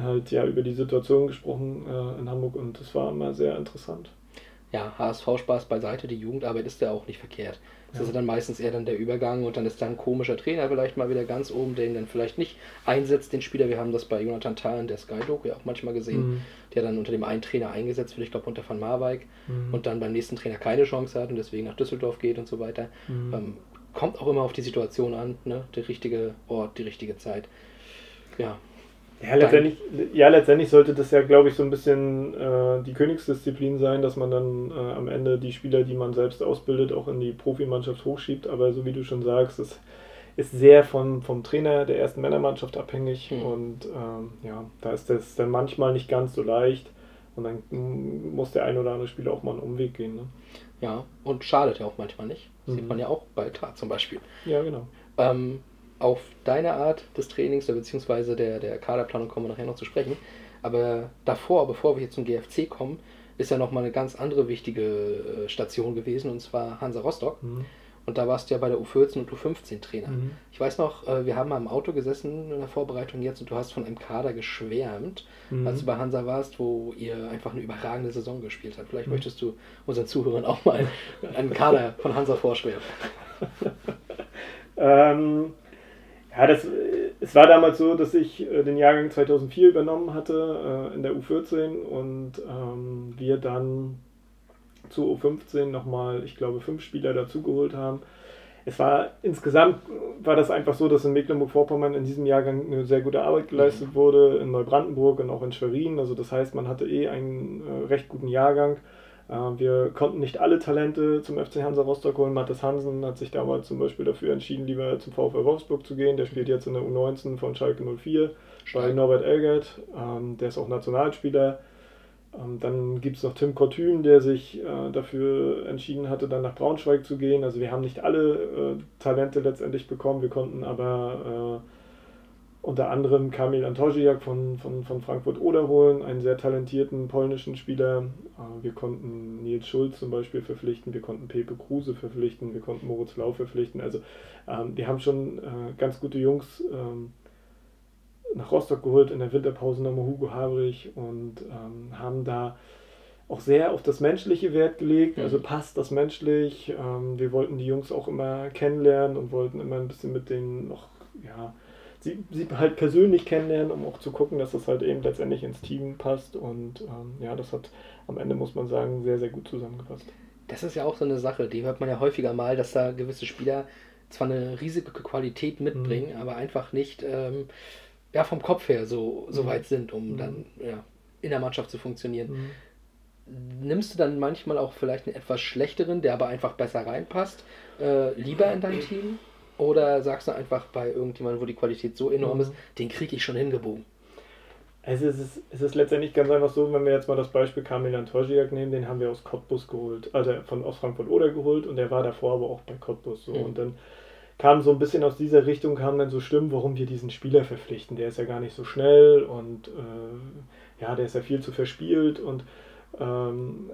halt ja über die Situation gesprochen äh, in Hamburg und das war immer sehr interessant. Ja, HSV-Spaß beiseite, die Jugendarbeit ist ja auch nicht verkehrt. Das ja. ist dann meistens eher dann der Übergang und dann ist dann ein komischer Trainer vielleicht mal wieder ganz oben, der ihn dann vielleicht nicht einsetzt, den Spieler. Wir haben das bei Jonathan Thalen, der Sky-Doku ja auch manchmal gesehen, mhm. der dann unter dem einen Trainer eingesetzt wird, ich glaube unter Van Marwijk mhm. und dann beim nächsten Trainer keine Chance hat und deswegen nach Düsseldorf geht und so weiter. Mhm. Ähm, kommt auch immer auf die Situation an, ne? der richtige Ort, die richtige Zeit. Ja, ja, letztendlich, ja, letztendlich sollte das ja, glaube ich, so ein bisschen äh, die Königsdisziplin sein, dass man dann äh, am Ende die Spieler, die man selbst ausbildet, auch in die Profimannschaft hochschiebt. Aber so wie du schon sagst, das ist sehr vom, vom Trainer der ersten Männermannschaft abhängig. Mhm. Und ähm, ja, da ist das dann manchmal nicht ganz so leicht. Und dann muss der ein oder andere Spieler auch mal einen Umweg gehen. Ne? Ja, und schadet ja auch manchmal nicht. Das mhm. sieht man ja auch bei Tat zum Beispiel. Ja, genau. Ähm, auf deine Art des Trainings bzw. Der, der Kaderplanung kommen wir nachher noch zu sprechen. Aber davor, bevor wir hier zum GFC kommen, ist ja nochmal eine ganz andere wichtige äh, Station gewesen und zwar Hansa Rostock. Mhm. Und da warst du ja bei der U14 und U15 Trainer. Mhm. Ich weiß noch, äh, wir haben mal im Auto gesessen in der Vorbereitung jetzt und du hast von einem Kader geschwärmt, mhm. als du bei Hansa warst, wo ihr einfach eine überragende Saison gespielt habt. Vielleicht mhm. möchtest du unseren Zuhörern auch mal einen Kader von Hansa vorschwärmen. ähm, ja, das, es war damals so, dass ich äh, den Jahrgang 2004 übernommen hatte äh, in der U14 und ähm, wir dann zur U15 nochmal, ich glaube, fünf Spieler dazugeholt haben. Es war insgesamt war das einfach so, dass in Mecklenburg-Vorpommern in diesem Jahrgang eine sehr gute Arbeit geleistet mhm. wurde, in Neubrandenburg und auch in Schwerin. Also das heißt, man hatte eh einen äh, recht guten Jahrgang. Äh, wir konnten nicht alle Talente zum FC Hansa Rostock holen. Mathis Hansen hat sich damals zum Beispiel dafür entschieden, lieber zum VfL Wolfsburg zu gehen. Der spielt jetzt in der U19 von Schalke 04 bei Norbert Elgert. Ähm, der ist auch Nationalspieler. Ähm, dann gibt es noch Tim Kortüm, der sich äh, dafür entschieden hatte, dann nach Braunschweig zu gehen. Also wir haben nicht alle äh, Talente letztendlich bekommen. Wir konnten aber unter anderem Kamil Antoziak von, von, von Frankfurt Oder holen, einen sehr talentierten polnischen Spieler. Äh, wir konnten Nils Schulz zum Beispiel verpflichten, wir konnten Pepe Kruse verpflichten, wir konnten Moritz Lau verpflichten. Also ähm, wir haben schon äh, ganz gute Jungs ähm, nach Rostock geholt, in der Winterpause nochmal Hugo Habrich und ähm, haben da auch sehr auf das Menschliche Wert gelegt. Also mhm. passt das menschlich. Ähm, wir wollten die Jungs auch immer kennenlernen und wollten immer ein bisschen mit denen noch, ja, sie, sie halt persönlich kennenlernen, um auch zu gucken, dass das halt eben letztendlich ins Team passt. Und ähm, ja, das hat am Ende, muss man sagen, sehr, sehr gut zusammengepasst. Das ist ja auch so eine Sache, die hört man ja häufiger mal, dass da gewisse Spieler zwar eine riesige Qualität mitbringen, mhm. aber einfach nicht ähm, ja, vom Kopf her so, so mhm. weit sind, um mhm. dann ja, in der Mannschaft zu funktionieren. Mhm. Nimmst du dann manchmal auch vielleicht einen etwas schlechteren, der aber einfach besser reinpasst, äh, lieber in dein Team? Oder sagst du einfach bei irgendjemandem, wo die Qualität so enorm ist, den kriege ich schon hingebogen? Also es ist, es ist letztendlich ganz einfach so, wenn wir jetzt mal das Beispiel Kamil Torziak nehmen, den haben wir aus Cottbus geholt, also von aus Frankfurt oder geholt und der war davor aber auch bei Cottbus so. Mhm. Und dann kam so ein bisschen aus dieser Richtung, kamen dann so Stimmen, warum wir diesen Spieler verpflichten. Der ist ja gar nicht so schnell und äh, ja, der ist ja viel zu verspielt und ähm,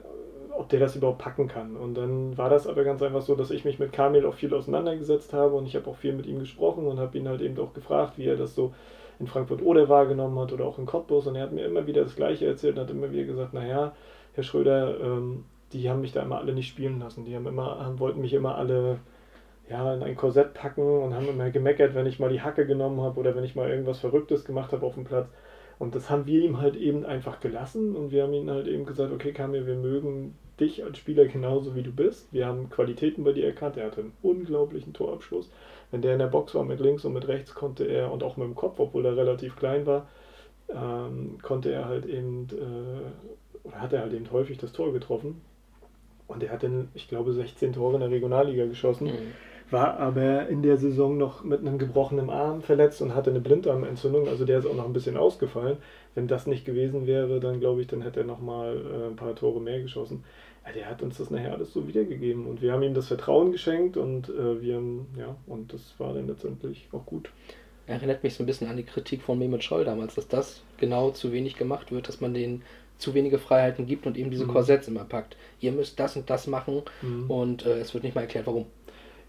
ob der das überhaupt packen kann. Und dann war das aber ganz einfach so, dass ich mich mit Kamil auch viel auseinandergesetzt habe und ich habe auch viel mit ihm gesprochen und habe ihn halt eben auch gefragt, wie er das so in Frankfurt oder wahrgenommen hat oder auch in Cottbus. Und er hat mir immer wieder das Gleiche erzählt und hat immer wieder gesagt, naja, Herr Schröder, ähm, die haben mich da immer alle nicht spielen lassen. Die haben immer, haben, wollten mich immer alle ja, in ein Korsett packen und haben immer gemeckert, wenn ich mal die Hacke genommen habe oder wenn ich mal irgendwas Verrücktes gemacht habe auf dem Platz. Und das haben wir ihm halt eben einfach gelassen und wir haben ihm halt eben gesagt, okay, Kamil, wir mögen dich als Spieler genauso wie du bist. Wir haben Qualitäten bei dir erkannt. Er hatte einen unglaublichen Torabschluss. Wenn der in der Box war mit links und mit rechts, konnte er, und auch mit dem Kopf, obwohl er relativ klein war, ähm, konnte er halt eben, äh, oder hat er halt eben häufig das Tor getroffen. Und er hat dann, ich glaube, 16 Tore in der Regionalliga geschossen. Mhm war aber in der Saison noch mit einem gebrochenen Arm verletzt und hatte eine Blinddarmentzündung, also der ist auch noch ein bisschen ausgefallen. Wenn das nicht gewesen wäre, dann glaube ich, dann hätte er nochmal äh, ein paar Tore mehr geschossen ja, der hat uns das nachher alles so wiedergegeben und wir haben ihm das Vertrauen geschenkt und äh, wir haben, ja, und das war dann letztendlich auch gut. Erinnert mich so ein bisschen an die Kritik von Mehmet Scholl damals, dass das genau zu wenig gemacht wird, dass man denen zu wenige Freiheiten gibt und eben diese Mhm. Korsetts immer packt. Ihr müsst das und das machen Mhm. und äh, es wird nicht mal erklärt, warum.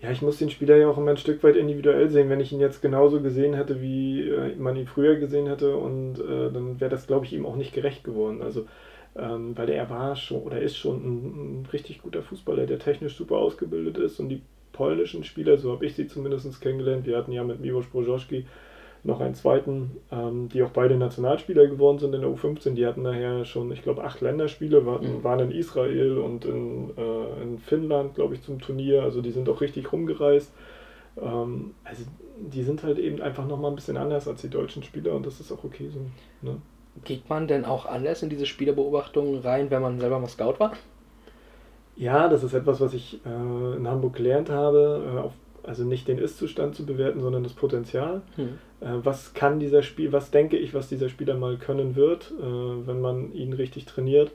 Ja, ich muss den Spieler ja auch immer ein Stück weit individuell sehen. Wenn ich ihn jetzt genauso gesehen hätte, wie äh, man ihn früher gesehen hätte, und äh, dann wäre das, glaube ich, ihm auch nicht gerecht geworden. Also, ähm, weil er war schon oder ist schon ein, ein richtig guter Fußballer, der technisch super ausgebildet ist. Und die polnischen Spieler, so habe ich sie zumindest kennengelernt, wir hatten ja mit Miłosz Brożowski noch einen zweiten, ähm, die auch beide Nationalspieler geworden sind in der U15. Die hatten daher schon, ich glaube, acht Länderspiele, waren, Mhm. waren in Israel und in, äh, in Finnland, glaube ich, zum Turnier. Also die sind auch richtig rumgereist. Ähm, also die sind halt eben einfach nochmal ein bisschen anders als die deutschen Spieler und das ist auch okay so. Ne? Geht man denn auch anders in diese Spielerbeobachtungen rein, wenn man selber mal Scout war? Ja, das ist etwas, was ich äh, in Hamburg gelernt habe. Äh, auf, also nicht den Ist-Zustand zu bewerten, sondern das Potenzial. Hm. Äh, was kann dieser Spiel, was denke ich, was dieser Spieler mal können wird, äh, wenn man ihn richtig trainiert.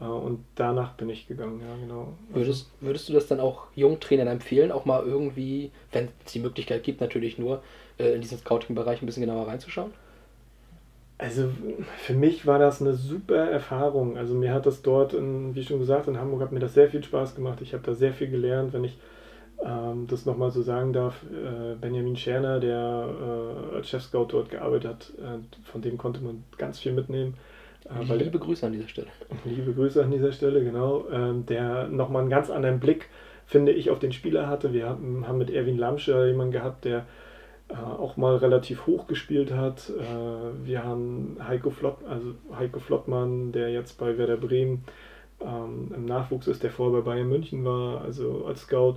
Äh, und danach bin ich gegangen, ja, genau. Würdest, würdest du das dann auch Jungtrainern empfehlen, auch mal irgendwie, wenn es die Möglichkeit gibt, natürlich nur in diesen Scouting-Bereich ein bisschen genauer reinzuschauen? Also für mich war das eine super Erfahrung. Also mir hat das dort, in, wie schon gesagt, in Hamburg hat mir das sehr viel Spaß gemacht. Ich habe da sehr viel gelernt. Wenn ich ähm, das nochmal so sagen darf, äh, Benjamin Scherner, der äh, als Chef-Scout dort gearbeitet hat, äh, von dem konnte man ganz viel mitnehmen. Äh, weil Liebe Grüße an dieser Stelle. Liebe Grüße an dieser Stelle, genau. Ähm, der nochmal einen ganz anderen Blick, finde ich, auf den Spieler hatte. Wir haben, haben mit Erwin Lamscher jemanden gehabt, der äh, auch mal relativ hoch gespielt hat. Äh, wir haben Heiko, Flott, also Heiko Flottmann, der jetzt bei Werder Bremen ähm, im Nachwuchs ist, der vorher bei Bayern München war, also als Scout.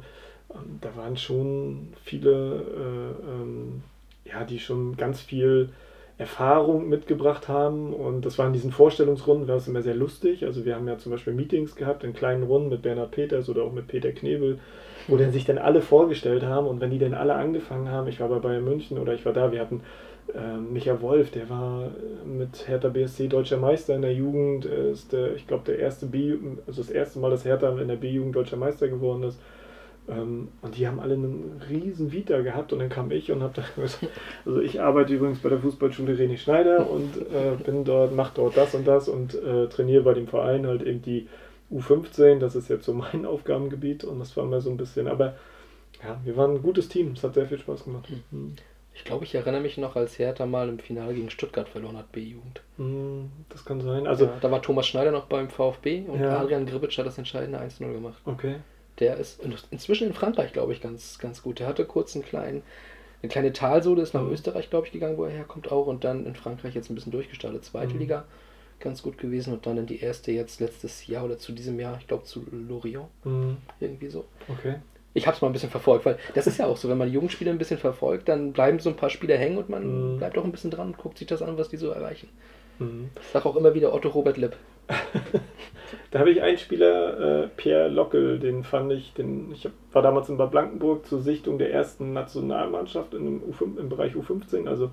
Ähm, da waren schon viele, äh, ähm, ja, die schon ganz viel Erfahrung mitgebracht haben und das war in diesen Vorstellungsrunden, war es immer sehr lustig. Also wir haben ja zum Beispiel Meetings gehabt in kleinen Runden mit Bernhard Peters oder auch mit Peter Knebel, wo dann sich dann alle vorgestellt haben und wenn die dann alle angefangen haben, ich war bei Bayern München oder ich war da, wir hatten ähm, Micha Wolf, der war äh, mit Hertha BSC deutscher Meister in der Jugend, er ist der, ich glaube der erste B, also das erste Mal, dass Hertha in der B-Jugend deutscher Meister geworden ist. Ähm, und die haben alle einen riesen Vita gehabt und dann kam ich und habe da gesagt, also ich arbeite übrigens bei der Fußballschule René Schneider und äh, bin dort, mache dort das und das und äh, trainiere bei dem Verein halt eben die U15, das ist jetzt so mein Aufgabengebiet und das war immer so ein bisschen, aber ja, wir waren ein gutes Team, es hat sehr viel Spaß gemacht. Mhm. Ich glaube, ich erinnere mich noch, als Hertha mal im Finale gegen Stuttgart verloren hat, B-Jugend. Mhm, Das kann sein, also ja, da war Thomas Schneider noch beim VfB und Ja. Adrian Gribitsch hat das entscheidende 1-0 gemacht. okay. Der ist in- inzwischen in Frankreich, glaube ich, ganz, ganz gut. Der hatte kurz einen kleinen, eine kleine Talsohle, ist nach Mhm. Österreich, glaube ich, gegangen, wo er herkommt auch und dann in Frankreich jetzt ein bisschen durchgestartet. Zweite Mhm. Liga, ganz gut gewesen und dann in die erste jetzt letztes Jahr oder zu diesem Jahr, ich glaube zu Lorient, Mhm. irgendwie so. Okay. Ich habe es mal ein bisschen verfolgt, weil das ist ja auch so, wenn man Jugendspieler ein bisschen verfolgt, dann bleiben so ein paar Spieler hängen und man Mhm. bleibt auch ein bisschen dran und guckt sich das an, was die so erreichen. Mhm. Ich sage auch immer wieder Otto Robert Lipp. Da habe ich einen Spieler, äh, Pierre Lockel, den fand ich, den, ich war damals in Bad Blankenburg zur Sichtung der ersten Nationalmannschaft in dem U5, im Bereich U15. Also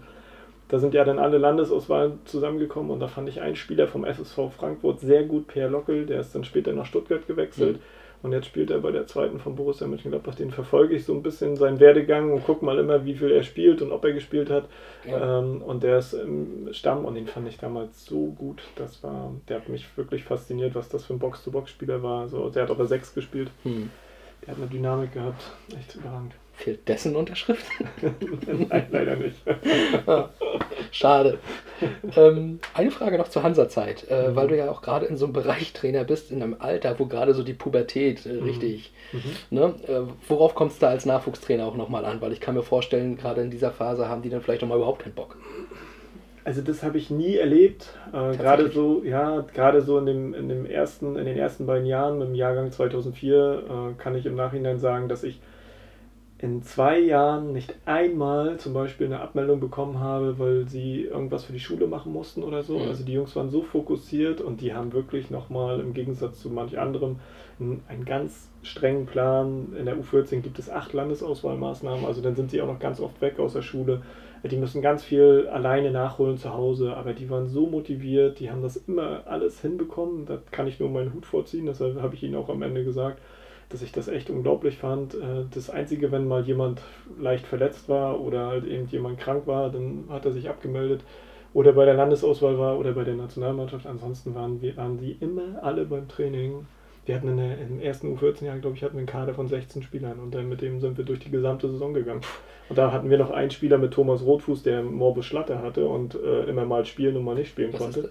da sind ja dann alle Landesauswahlen zusammengekommen und da fand ich einen Spieler vom SSV Frankfurt sehr gut, Pierre Lockel, der ist dann später nach Stuttgart gewechselt. Mhm. Und jetzt spielt er bei der zweiten von Borussia Mönchengladbach. Den verfolge ich so ein bisschen seinen Werdegang und gucke mal immer, wie viel er spielt und ob er gespielt hat. Ja. Ähm, und der ist im Stamm und den fand ich damals so gut. Das war, der hat mich wirklich fasziniert, was das für ein Box-to-Box-Spieler war. Also, der hat aber sechs gespielt. Hm. Der hat eine Dynamik gehabt. Echt überragend. Fehlt dessen Unterschrift? Nein, leider nicht. Ah, Schade. ähm, eine Frage noch zur Hansa-Zeit, äh, Mhm. weil du ja auch gerade in so einem Bereich Trainer bist, in einem Alter, wo gerade so die Pubertät äh, Mhm. richtig, Mhm. ne? Äh, worauf kommt es da als Nachwuchstrainer auch nochmal an? Weil ich kann mir vorstellen, gerade in dieser Phase haben die dann vielleicht auch mal überhaupt keinen Bock. Also das habe ich nie erlebt. Äh, gerade so, ja, gerade so in dem, in dem ersten, in den ersten beiden Jahren, im Jahrgang 2004, äh, kann ich im Nachhinein sagen, dass ich in zwei Jahren nicht einmal zum Beispiel eine Abmeldung bekommen habe, weil sie irgendwas für die Schule machen mussten oder so. Mhm. Also die Jungs waren so fokussiert und die haben wirklich nochmal im Gegensatz zu manch anderem einen, einen ganz strengen Plan. In der U14 gibt es acht Landesauswahlmaßnahmen, also dann sind sie auch noch ganz oft weg aus der Schule. Die müssen ganz viel alleine nachholen zu Hause, aber die waren so motiviert, die haben das immer alles hinbekommen. Da kann ich nur meinen Hut vorziehen, deshalb habe ich ihnen auch am Ende gesagt, dass ich das echt unglaublich fand. Äh, das Einzige, wenn mal jemand leicht verletzt war oder halt eben jemand krank war, dann hat er sich abgemeldet oder bei der Landesauswahl war oder bei der Nationalmannschaft. Ansonsten waren, wir, waren die immer alle beim Training. Wir hatten in der, im ersten U14-Jahr, glaube ich, hatten wir einen Kader von 16 Spielern und dann mit dem sind wir durch die gesamte Saison gegangen. Und da hatten wir noch einen Spieler mit Thomas Rotfuß, der Morbus Schlatter hatte und äh, immer mal spielen und mal nicht spielen Was konnte.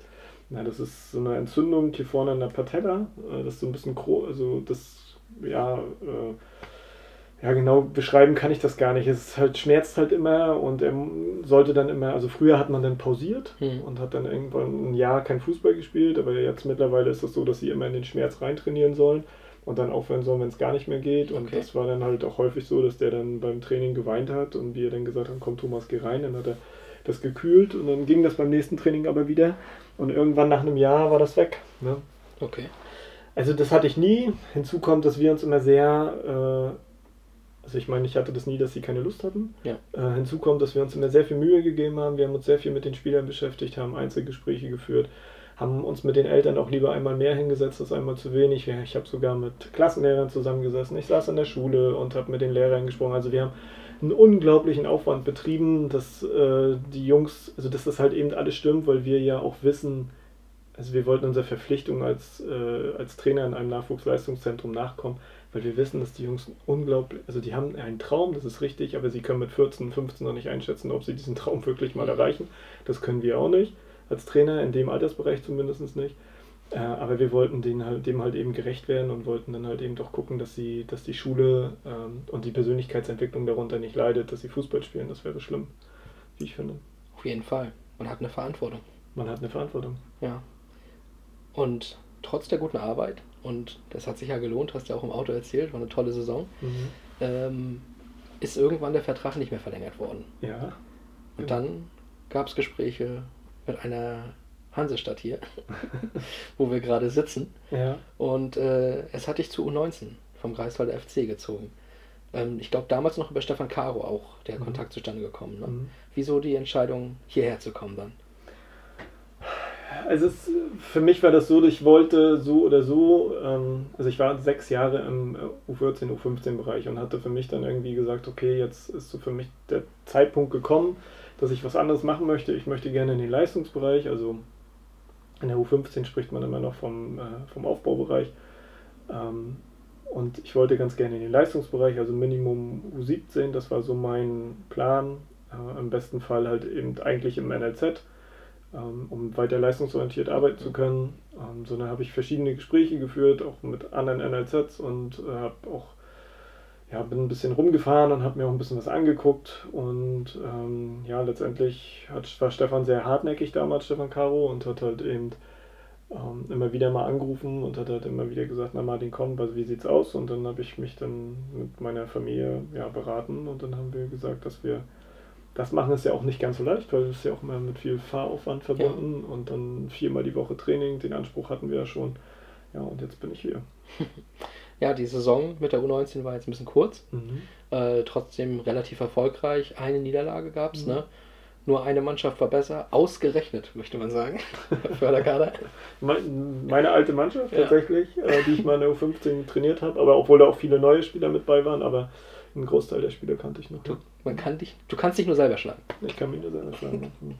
Na, das ist so eine Entzündung hier vorne an der Patella. Äh, das ist so ein bisschen, also das ja, äh, ja, genau beschreiben kann ich das gar nicht. Es halt, schmerzt halt immer und er sollte dann immer, also früher hat man dann pausiert mhm. und hat dann irgendwann ein Jahr kein Fußball gespielt, aber jetzt mittlerweile ist es das so, dass sie immer in den Schmerz reintrainieren sollen und dann aufhören sollen, wenn es gar nicht mehr geht. Und okay. das war dann halt auch häufig so, dass der dann beim Training geweint hat und wir dann gesagt haben, komm Thomas, geh rein, dann hat er das gekühlt und dann ging das beim nächsten Training aber wieder und irgendwann nach einem Jahr war das weg. Ne? Okay. Also das hatte ich nie. Hinzu kommt, dass wir uns immer sehr, äh, also ich meine, ich hatte das nie, dass sie keine Lust hatten. Ja. Äh, hinzu kommt, dass wir uns immer sehr viel Mühe gegeben haben. Wir haben uns sehr viel mit den Spielern beschäftigt, haben Einzelgespräche geführt, haben uns mit den Eltern auch lieber einmal mehr hingesetzt als einmal zu wenig. Ich habe sogar mit Klassenlehrern zusammengesessen. Ich saß in der Schule und habe mit den Lehrern gesprochen. Also wir haben einen unglaublichen Aufwand betrieben, dass äh, die Jungs, also dass das halt eben alles stimmt, weil wir ja auch wissen, also wir wollten unserer Verpflichtung als, äh, als Trainer in einem Nachwuchsleistungszentrum nachkommen, weil wir wissen, dass die Jungs unglaublich, also die haben einen Traum, das ist richtig, aber sie können mit 14, 15 noch nicht einschätzen, ob sie diesen Traum wirklich mal erreichen. Das können wir auch nicht, als Trainer, in dem Altersbereich zumindest nicht. Äh, aber wir wollten den halt, dem halt eben gerecht werden und wollten dann halt eben doch gucken, dass sie, dass die Schule ähm, und die Persönlichkeitsentwicklung darunter nicht leidet, dass sie Fußball spielen. Das wäre schlimm, wie ich finde. Auf jeden Fall. Man hat eine Verantwortung. Man hat eine Verantwortung. Ja. Und trotz der guten Arbeit, und das hat sich ja gelohnt, hast du ja auch im Auto erzählt, war eine tolle Saison, mhm. ähm, ist irgendwann der Vertrag nicht mehr verlängert worden. Ja. Und dann gab es Gespräche mit einer Hansestadt hier, wo wir gerade sitzen. Ja. Und äh, es hat dich zu U19 vom Greifswalder FC gezogen. Ähm, ich glaube, damals noch über Stefan Caro auch der mhm. Kontakt zustande gekommen. Ne? Mhm. Wieso die Entscheidung, hierher zu kommen dann? Also es, für mich war das so, ich wollte so oder so, ähm, also ich war sechs Jahre im U14, U15-Bereich und hatte für mich dann irgendwie gesagt, okay, jetzt ist so für mich der Zeitpunkt gekommen, dass ich was anderes machen möchte. Ich möchte gerne in den Leistungsbereich, also in der U15 spricht man immer noch vom, äh, vom Aufbaubereich. Ähm, und ich wollte ganz gerne in den Leistungsbereich, also Minimum U17, das war so mein Plan. Äh, Im besten Fall halt eben eigentlich im NLZ um weiter leistungsorientiert arbeiten zu können. Ähm, sondern habe ich verschiedene Gespräche geführt, auch mit anderen NLZs und äh, habe auch ja, bin ein bisschen rumgefahren und habe mir auch ein bisschen was angeguckt und ähm, ja, letztendlich hat, war Stefan sehr hartnäckig damals, Stefan Caro, und hat halt eben ähm, immer wieder mal angerufen und hat halt immer wieder gesagt, na Martin, komm, wie sieht's aus? Und dann habe ich mich dann mit meiner Familie ja, beraten und dann haben wir gesagt, dass wir das machen ist ja auch nicht ganz so leicht, weil es ja auch immer mit viel Fahraufwand verbunden ja. und dann viermal die Woche Training, den Anspruch hatten wir ja schon. Ja, und jetzt bin ich hier. ja, die Saison mit der U19 war jetzt ein bisschen kurz, mhm. äh, trotzdem relativ erfolgreich. Eine Niederlage gab es, mhm. ne? Nur eine Mannschaft war besser, ausgerechnet, möchte man sagen. Förderkader. Meine alte Mannschaft ja. tatsächlich, äh, die ich mal in der U15 trainiert habe, aber obwohl da auch viele neue Spieler mit bei waren, aber einen Großteil der Spieler kannte ich noch. Du, man kann dich, du kannst dich nur selber schlagen. Ich kann mich nur selber schlagen.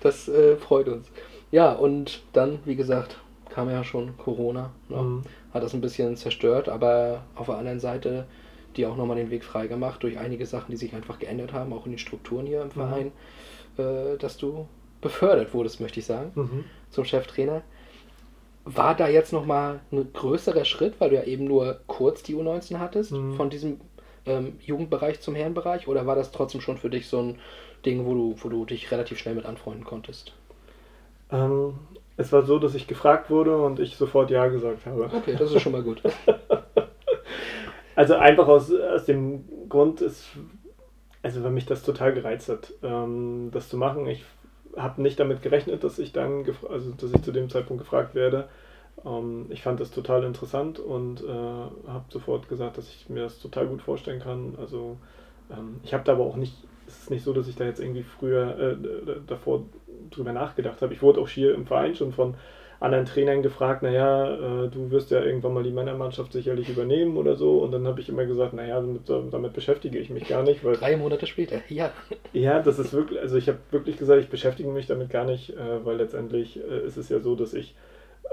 das äh, freut uns. Ja, und dann, wie gesagt, kam ja schon Corona. Ne? Mhm. Hat das ein bisschen zerstört, aber auf der anderen Seite die auch nochmal den Weg frei gemacht durch einige Sachen, die sich einfach geändert haben, auch in den Strukturen hier im mhm. Verein, mhm. äh, dass du befördert wurdest, möchte ich sagen, mhm. zum Cheftrainer. War da jetzt nochmal ein größerer Schritt, weil du ja eben nur kurz die U19 hattest, mhm. von diesem ähm, Jugendbereich zum Herrenbereich oder war das trotzdem schon für dich so ein Ding, wo du, wo du dich relativ schnell mit anfreunden konntest? Ähm, es war so, dass ich gefragt wurde und ich sofort Ja gesagt habe. Okay, das ist schon mal gut. also einfach aus, aus dem Grund ist, also weil mich das total gereizt hat, ähm, das zu machen. Ich habe nicht damit gerechnet, dass ich dann, also dass ich zu dem Zeitpunkt gefragt werde. Ähm, ich fand das total interessant und äh, habe sofort gesagt, dass ich mir das total gut vorstellen kann. Also ähm, ich habe da aber auch nicht, es ist nicht so, dass ich da jetzt irgendwie früher äh, davor drüber nachgedacht habe. Ich wurde auch hier im Verein schon von anderen Trainern gefragt, naja, äh, du wirst ja irgendwann mal die Männermannschaft sicherlich übernehmen oder so. Und dann habe ich immer gesagt, naja, damit, damit beschäftige ich mich gar nicht. Weil, Drei Monate später, ja. Ja, das ist wirklich, also ich habe wirklich gesagt, ich beschäftige mich damit gar nicht, äh, weil letztendlich äh, ist es ja so, dass ich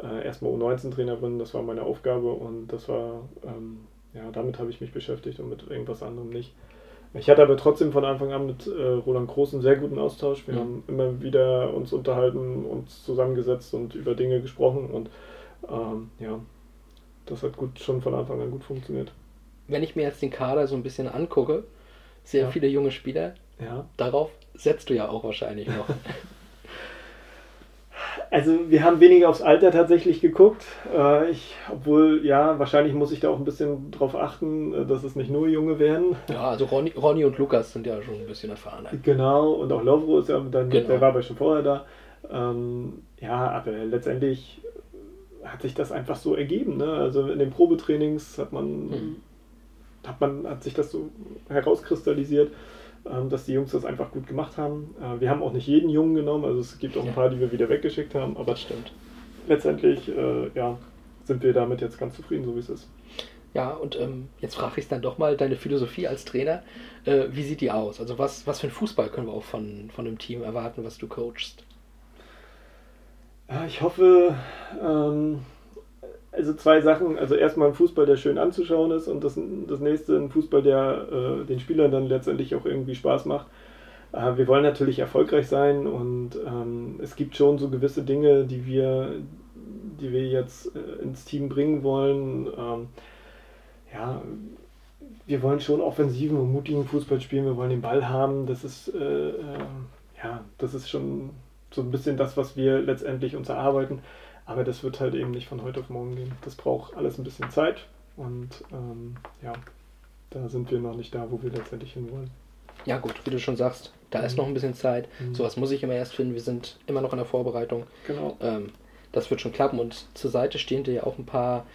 äh, erstmal U19-Trainer bin, das war meine Aufgabe und das war, ähm, ja, damit habe ich mich beschäftigt und mit irgendwas anderem nicht. Ich hatte aber trotzdem von Anfang an mit äh, Roland Groß einen sehr guten Austausch. Wir mhm. haben immer wieder uns unterhalten, uns zusammengesetzt und über Dinge gesprochen und ähm, ja, das hat gut schon von Anfang an gut funktioniert. Wenn ich mir jetzt den Kader so ein bisschen angucke, sehr ja. viele junge Spieler, ja. darauf setzt du ja auch wahrscheinlich noch. Also wir haben weniger aufs Alter tatsächlich geguckt. Äh, ich, obwohl, ja, wahrscheinlich muss ich da auch ein bisschen drauf achten, äh, dass es nicht nur Junge werden. Ja, also Ronny, Ronny und Lukas sind ja schon ein bisschen erfahrener. Genau, und auch Lovro ist ja dann, genau. der war aber schon vorher da. Ähm, ja, aber letztendlich hat sich das einfach so ergeben. Ne? Also in den Probetrainings hat man, mhm. hat man, hat sich das so herauskristallisiert. Ähm, dass die Jungs das einfach gut gemacht haben. Äh, wir haben auch nicht jeden Jungen genommen, also es gibt auch ein paar, die wir wieder weggeschickt haben, aber stimmt. Letztendlich, äh, ja, sind wir damit jetzt ganz zufrieden, so wie es ist. Ja, und ähm, jetzt frage ich dann doch mal deine Philosophie als Trainer. Äh, wie sieht die aus? Also was, was für ein Fußball können wir auch von, von dem Team erwarten, was du coachst? Ich hoffe, ähm, also zwei Sachen. Also erstmal ein Fußball, der schön anzuschauen ist und das, das nächste ein Fußball, der äh, den Spielern dann letztendlich auch irgendwie Spaß macht. Äh, wir wollen natürlich erfolgreich sein und ähm, es gibt schon so gewisse Dinge, die wir, die wir jetzt äh, ins Team bringen wollen. Ähm, ja, wir wollen schon offensiven und mutigen Fußball spielen, wir wollen den Ball haben. Das ist, äh, äh, ja, das ist schon so ein bisschen das, was wir letztendlich uns erarbeiten. Aber das wird halt eben nicht von heute auf morgen gehen. Das braucht alles ein bisschen Zeit und ähm, ja, da sind wir noch nicht da, wo wir letztendlich hinwollen. Ja gut, wie du schon sagst, da mhm. ist noch ein bisschen Zeit. Mhm. Sowas muss ich immer erst finden. Wir sind immer noch in der Vorbereitung. Genau. Ähm, das wird schon klappen und zur Seite stehen dir ja auch ein paar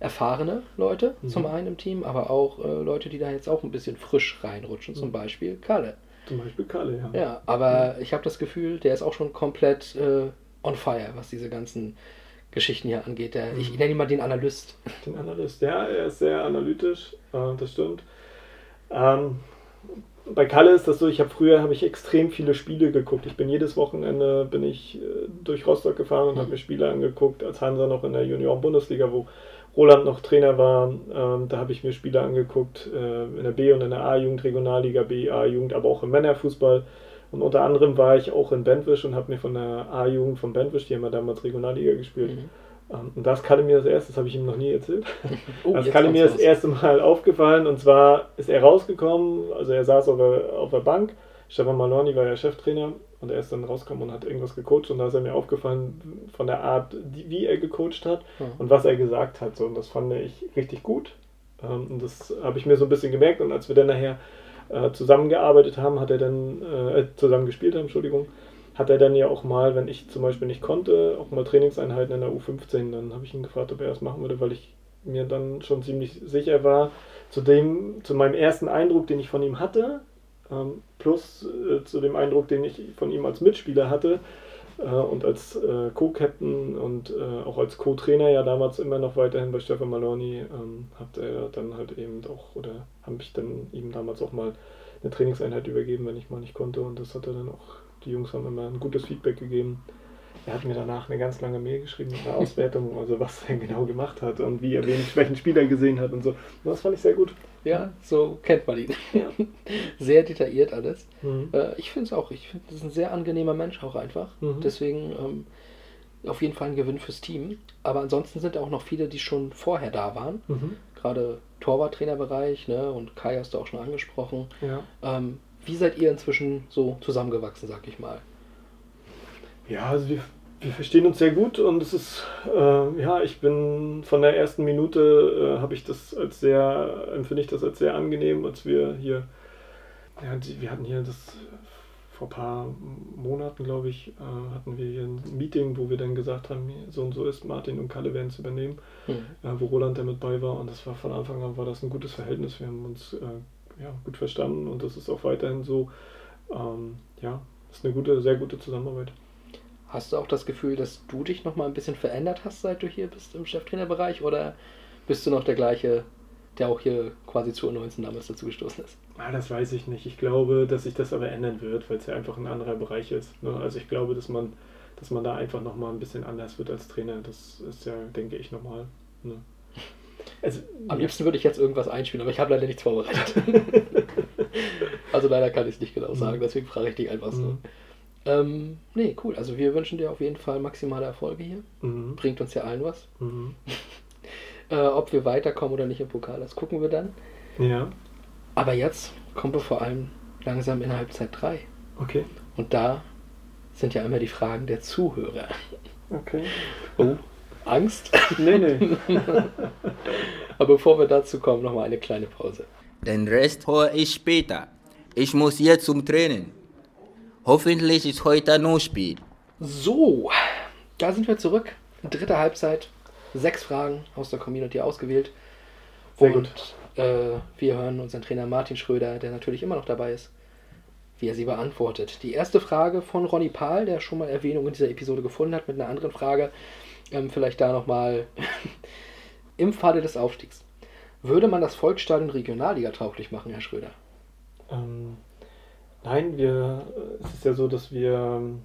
erfahrene Leute mhm. zum einen im Team, aber auch äh, Leute, die da jetzt auch ein bisschen frisch reinrutschen, zum mhm. Beispiel Kalle. Zum Beispiel Kalle, ja. Ja, aber ich habe das Gefühl, der ist auch schon komplett äh, on fire, was diese ganzen Geschichten hier angeht. Der, ich, ich nenne ihn mal den Analyst. Den Analyst, ja, er ist sehr analytisch, äh, das stimmt. Ähm, bei Kalle ist das so, ich habe früher habe ich extrem viele Spiele geguckt. Ich bin jedes Wochenende bin ich äh, durch Rostock gefahren und mhm. habe mir Spiele angeguckt, als Hansa noch in der Junioren-Bundesliga, wo Roland noch Trainer war. Ähm, da habe ich mir Spiele angeguckt äh, in der B- und in der A-Jugend, Regionalliga, B, A-Jugend, aber auch im Männerfußball. Und unter anderem war ich auch in Bentwisch und habe mir von der A-Jugend von Bentwisch, die haben ja damals Regionalliga gespielt, mhm. Ähm, und das Kalle mir das erste, das habe ich ihm noch nie erzählt. Oh, das Kalle mir das erste Mal aufgefallen und zwar ist er rausgekommen, also er saß auf der, auf der Bank, Stefan Malorni war ja Cheftrainer und er ist dann rausgekommen und hat irgendwas gecoacht und da ist er mir aufgefallen von der Art, wie er gecoacht hat mhm. und was er gesagt hat. So, und das fand ich richtig gut. Ähm, und das habe ich mir so ein bisschen gemerkt und als wir dann nachher äh, zusammengearbeitet haben, hat er dann, äh, zusammen gespielt haben, Entschuldigung, hat er dann ja auch mal, wenn ich zum Beispiel nicht konnte, auch mal Trainingseinheiten in der U15, dann habe ich ihn gefragt, ob er das machen würde, weil ich mir dann schon ziemlich sicher war, zu dem, zu meinem ersten Eindruck, den ich von ihm hatte, ähm, plus äh, zu dem Eindruck, den ich von ihm als Mitspieler hatte, äh, und als äh, Co-Captain und äh, auch als Co-Trainer ja damals immer noch weiterhin bei Stefan Maloney ähm, hat er dann halt eben auch, oder habe ich dann ihm damals auch mal eine Trainingseinheit übergeben, wenn ich mal nicht konnte und das hat er dann auch, die Jungs haben immer ein gutes Feedback gegeben. Er hat mir danach eine ganz lange Mail geschrieben mit einer Auswertung, also was er genau gemacht hat und wie er welchen Spieler gesehen hat und so. Das fand ich sehr gut. Ja, so kennt man ihn. Ja. Sehr detailliert alles. Mhm. Äh, ich finde es auch. Ich finde, das ist ein sehr angenehmer Mensch auch einfach. Mhm. Deswegen ähm, auf jeden Fall ein Gewinn fürs Team. Aber ansonsten sind auch noch viele, die schon vorher da waren. Mhm. Gerade Torwarttrainerbereich, ne? Und Kai hast du auch schon angesprochen. Ja. Ähm, wie seid ihr inzwischen so zusammengewachsen, sag ich mal? Ja, also wir wir verstehen uns sehr gut und es ist, äh, ja, ich bin von der ersten Minute, äh, habe ich das als sehr, empfinde ich das als sehr angenehm, als wir hier, ja, die, wir hatten hier das vor ein paar Monaten, glaube ich, äh, hatten wir hier ein Meeting, wo wir dann gesagt haben, so und so ist, Martin und Kalle werden es übernehmen, mhm. Äh, wo Roland damit bei war und das war von Anfang an war das ein gutes Verhältnis, wir haben uns äh, ja, gut verstanden und das ist auch weiterhin so, ähm, ja, ist eine gute, sehr gute Zusammenarbeit. Hast du auch das Gefühl, dass du dich noch mal ein bisschen verändert hast, seit du hier bist im Cheftrainerbereich? Oder bist du noch der gleiche, der auch hier quasi zu 19 damals dazu gestoßen ist? Ah, das weiß ich nicht. Ich glaube, dass sich das aber ändern wird, weil es ja einfach ein anderer Bereich ist. Ne? Also ich glaube, dass man, dass man da einfach noch mal ein bisschen anders wird als Trainer. Das ist ja, denke ich, normal. Ne? Also, Am ja. liebsten würde ich jetzt irgendwas einspielen, aber ich habe leider nichts vorbereitet. also leider kann ich es nicht genau sagen, deswegen frage ich dich einfach so. Mhm. Ähm, nee, cool. Also wir wünschen dir auf jeden Fall maximale Erfolge hier. Mhm. Bringt uns ja allen was. Mhm. äh, ob wir weiterkommen oder nicht im Pokal, das gucken wir dann. Ja. Aber jetzt kommen wir vor allem langsam in Halbzeit 3. Okay. Und da sind ja immer die Fragen der Zuhörer. Okay. Oh, Angst? Nee, nee. Aber bevor wir dazu kommen, nochmal eine kleine Pause. Den Rest höre ich später. Ich muss jetzt zum Training. Hoffentlich ist heute noch Spiel. So, da sind wir zurück. Dritte Halbzeit. Sechs Fragen aus der Community ausgewählt. Sehr Und äh, wir hören unseren Trainer Martin Schröder, der natürlich immer noch dabei ist, wie er sie beantwortet. Die erste Frage von Ronny Pahl, der schon mal Erwähnung in dieser Episode gefunden hat, mit einer anderen Frage. Ähm, vielleicht da nochmal im Falle des Aufstiegs. Würde man das Volksstadion Regionalliga tauglich machen, Herr Schröder? Ähm, nein, wir, es ist ja so, dass wir ähm,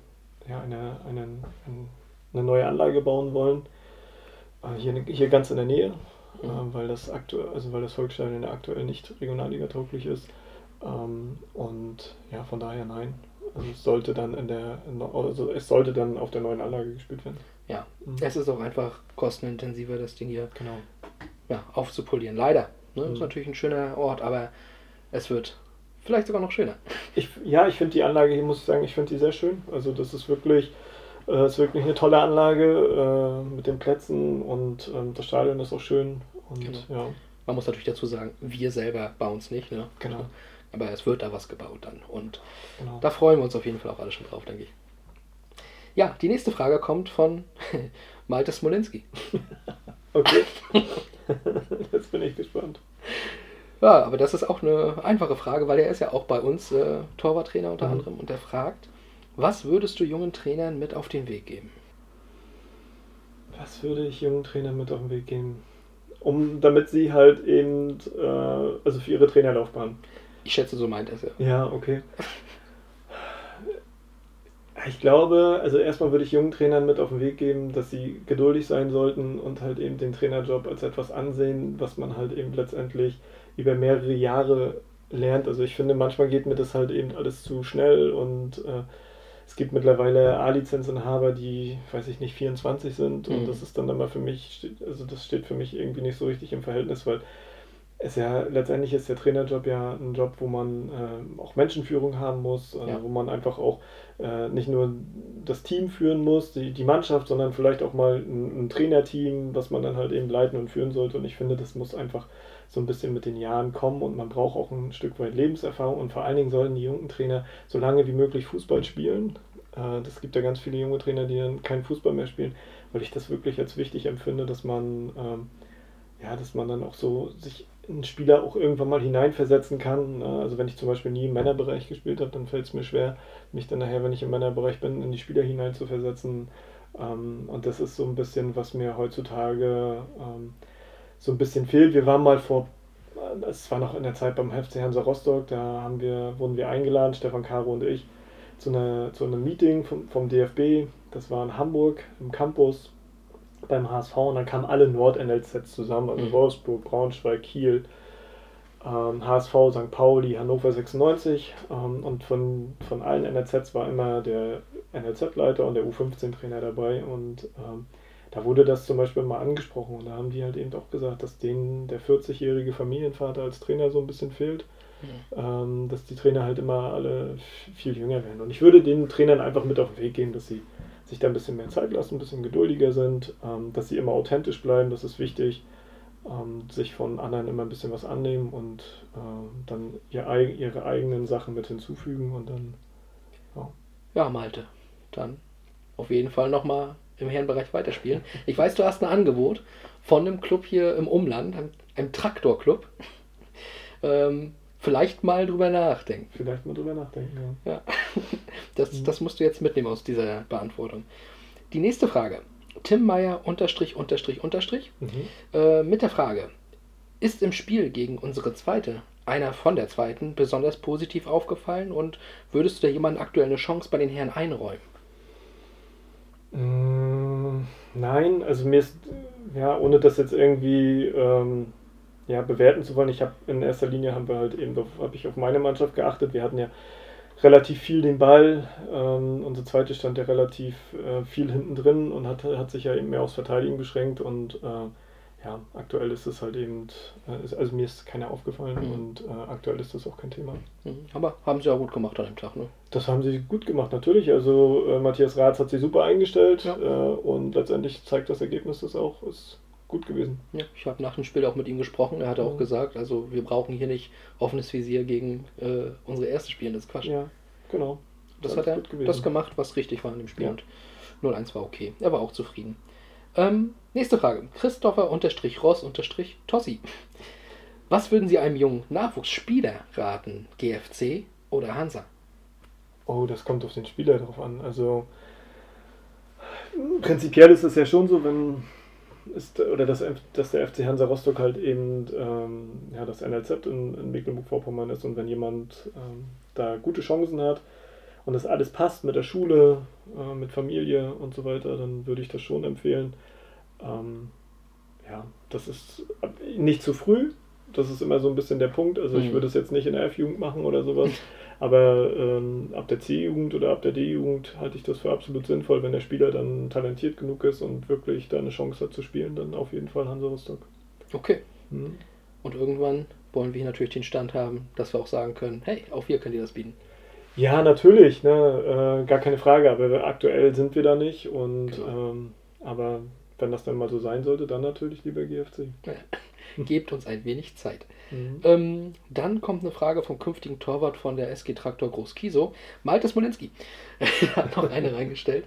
ja, eine, eine, eine neue Anlage bauen wollen. Äh, hier, hier ganz in der Nähe, mhm. äh, weil, das aktuell, also weil das Volksstadion aktuell nicht Regionalliga tauglich ist. Ähm, und ja, von daher nein. Also es sollte dann in der also es sollte dann auf der neuen Anlage gespielt werden. Ja, mhm. es ist auch einfach kostenintensiver, das Ding hier genau. ja, aufzupolieren. Leider. Ne? Mhm. Ist natürlich ein schöner Ort, aber es wird vielleicht sogar noch schöner. Ich, ja, ich finde die Anlage hier, muss ich sagen, ich finde die sehr schön. Also das ist wirklich, äh, ist wirklich eine tolle Anlage äh, mit den Plätzen und ähm, das Stadion ist auch schön. Und, genau. ja. Man muss natürlich dazu sagen, wir selber bauen es nicht. Ne? Genau. Aber es wird da was gebaut dann. Und genau. da freuen wir uns auf jeden Fall auch alle schon drauf, denke ich. Ja, die nächste Frage kommt von Malte Smolinski. okay. Jetzt bin ich gespannt. Ja, aber das ist auch eine einfache Frage, weil er ist ja auch bei uns äh, Torwarttrainer unter mhm. anderem und er fragt, was würdest du jungen Trainern mit auf den Weg geben? Was würde ich jungen Trainern mit auf den Weg geben? Um, damit sie halt eben, äh, also für ihre Trainerlaufbahn. Ich schätze, so meint er es ja. Ja, okay. Ich glaube, also erstmal würde ich jungen Trainern mit auf den Weg geben, dass sie geduldig sein sollten und halt eben den Trainerjob als etwas ansehen, was man halt eben letztendlich über mehrere Jahre lernt. Also ich finde, manchmal geht mir das halt eben alles zu schnell und äh, es gibt mittlerweile A-Lizenzinhaber, die, weiß ich nicht, 24 sind und mhm. das ist dann immer für mich, also das steht für mich irgendwie nicht so richtig im Verhältnis, weil ist ja letztendlich ist der Trainerjob ja ein Job, wo man äh, auch Menschenführung haben muss, äh, ja. wo man einfach auch äh, nicht nur das Team führen muss, die, die Mannschaft, sondern vielleicht auch mal ein, ein, Trainerteam, was man dann halt eben leiten und führen sollte. Und ich finde, das muss einfach so ein bisschen mit den Jahren kommen und man braucht auch ein Stück weit Lebenserfahrung und vor allen Dingen sollen die jungen Trainer so lange wie möglich Fußball spielen. Äh, das gibt ja ganz viele junge Trainer, die dann keinen Fußball mehr spielen, weil ich das wirklich als wichtig empfinde, dass man ähm, ja, dass man dann auch so sich ein Spieler auch irgendwann mal hineinversetzen kann. Ne? Also wenn ich zum Beispiel nie im Männerbereich gespielt habe, dann fällt es mir schwer, mich dann nachher, wenn ich im Männerbereich bin, in die Spieler hineinzuversetzen. Ähm, und das ist so ein bisschen, was mir heutzutage ähm, so ein bisschen fehlt. Wir waren mal vor, das war noch in der Zeit beim FC Hansa Rostock, da haben wir, wurden wir eingeladen, Stefan Caro und ich, zu, einer, zu einem Meeting vom, vom DFB. Das war in Hamburg im Campus beim HSV und dann kamen alle Nord-NLZs zusammen, also mhm. Wolfsburg, Braunschweig, Kiel, ähm, HSV, St. Pauli, Hannover 96 ähm, und von, von allen NLZs war immer der NLZ-Leiter und der U15-Trainer dabei und ähm, da wurde das zum Beispiel mal angesprochen und da haben die halt eben auch gesagt, dass denen der 40-jährige Familienvater als Trainer so ein bisschen fehlt. Mhm. dass die Trainer halt immer alle viel jünger werden. Und ich würde den Trainern einfach mit auf den Weg geben, dass sie sich da ein bisschen mehr Zeit lassen, ein bisschen geduldiger sind, ähm, dass sie immer authentisch bleiben, das ist wichtig, ähm, sich von anderen immer ein bisschen was annehmen und äh, dann ihr, ihre eigenen Sachen mit hinzufügen und dann. Ja, ja Malte, dann auf jeden Fall nochmal im Herrenbereich weiterspielen. Ich weiß, du hast ein Angebot von einem Club hier im Umland, einem, einem Traktorclub. Ähm, vielleicht mal drüber nachdenken. Vielleicht mal drüber nachdenken, ja. ja. Das, mhm. das musst du jetzt mitnehmen aus dieser Beantwortung. Die nächste Frage. Tim Meyer unterstrich unterstrich unterstrich mhm. äh, mit der Frage, ist im Spiel gegen unsere zweite einer von der zweiten besonders positiv aufgefallen und würdest du da jemanden aktuell eine Chance bei den Herren einräumen? Mm, nein, also mir ist, ja, ohne das jetzt irgendwie ähm, ja, bewerten zu wollen, ich habe in erster Linie haben wir halt eben, habe ich auf meine Mannschaft geachtet. Wir hatten ja relativ viel den Ball. Ähm, unsere zweite stand ja relativ äh, viel hinten drin und hat, hat sich ja eben mehr aufs Verteidigen beschränkt und äh, ja, aktuell ist es halt eben, äh, also mir ist keiner aufgefallen mhm. und äh, aktuell ist das auch kein Thema. Mhm. Aber haben sie auch gut gemacht an dem Tag, ne? Das haben sie gut gemacht, natürlich. Also äh, Matthias Ratz hat sie super eingestellt ja. Äh, und letztendlich zeigt das Ergebnis das auch, ist gut gewesen. Ja, ich habe nach dem Spiel auch mit ihm gesprochen. Er hat auch gesagt, also wir brauchen hier nicht offenes Visier gegen äh, unsere erste Spiele, das ist Quatsch. Ja, genau. Das, das hat er das gemacht, was richtig war in dem Spiel. Ja. Und 0-1 war okay. Er war auch zufrieden. Ähm, nächste Frage. Christopher-Ross-Tossi. Was würden Sie einem jungen Nachwuchsspieler raten? GFC oder Hansa? Oh, das kommt auf den Spieler drauf an. Also prinzipiell ist es ja schon so, wenn ist, oder dass, dass der FC Hansa Rostock halt eben ähm, ja, das NLZ in, in Mecklenburg-Vorpommern ist und wenn jemand ähm, da gute Chancen hat und das alles passt mit der Schule, äh, mit Familie und so weiter, dann würde ich das schon empfehlen. Ähm, ja, das ist nicht zu früh. Das ist immer so ein bisschen der Punkt. Also ich mhm. würde es jetzt nicht in der F-Jugend machen oder sowas. Aber ähm, ab der C-Jugend oder ab der D-Jugend halte ich das für absolut sinnvoll, wenn der Spieler dann talentiert genug ist und wirklich da eine Chance hat zu spielen, dann auf jeden Fall Hansa Rostock. Okay. Mhm. Und irgendwann wollen wir natürlich den Stand haben, dass wir auch sagen können, hey, auch wir können dir das bieten. Ja, natürlich, ne, äh, gar keine Frage, aber aktuell sind wir da nicht und genau. ähm, aber wenn das dann mal so sein sollte, dann natürlich lieber GFC. Gebt uns ein wenig Zeit. Mhm. Ähm, dann kommt eine Frage vom künftigen Torwart von der SG Traktor Groß Kieso, Malte Smolenski. hat noch eine reingestellt,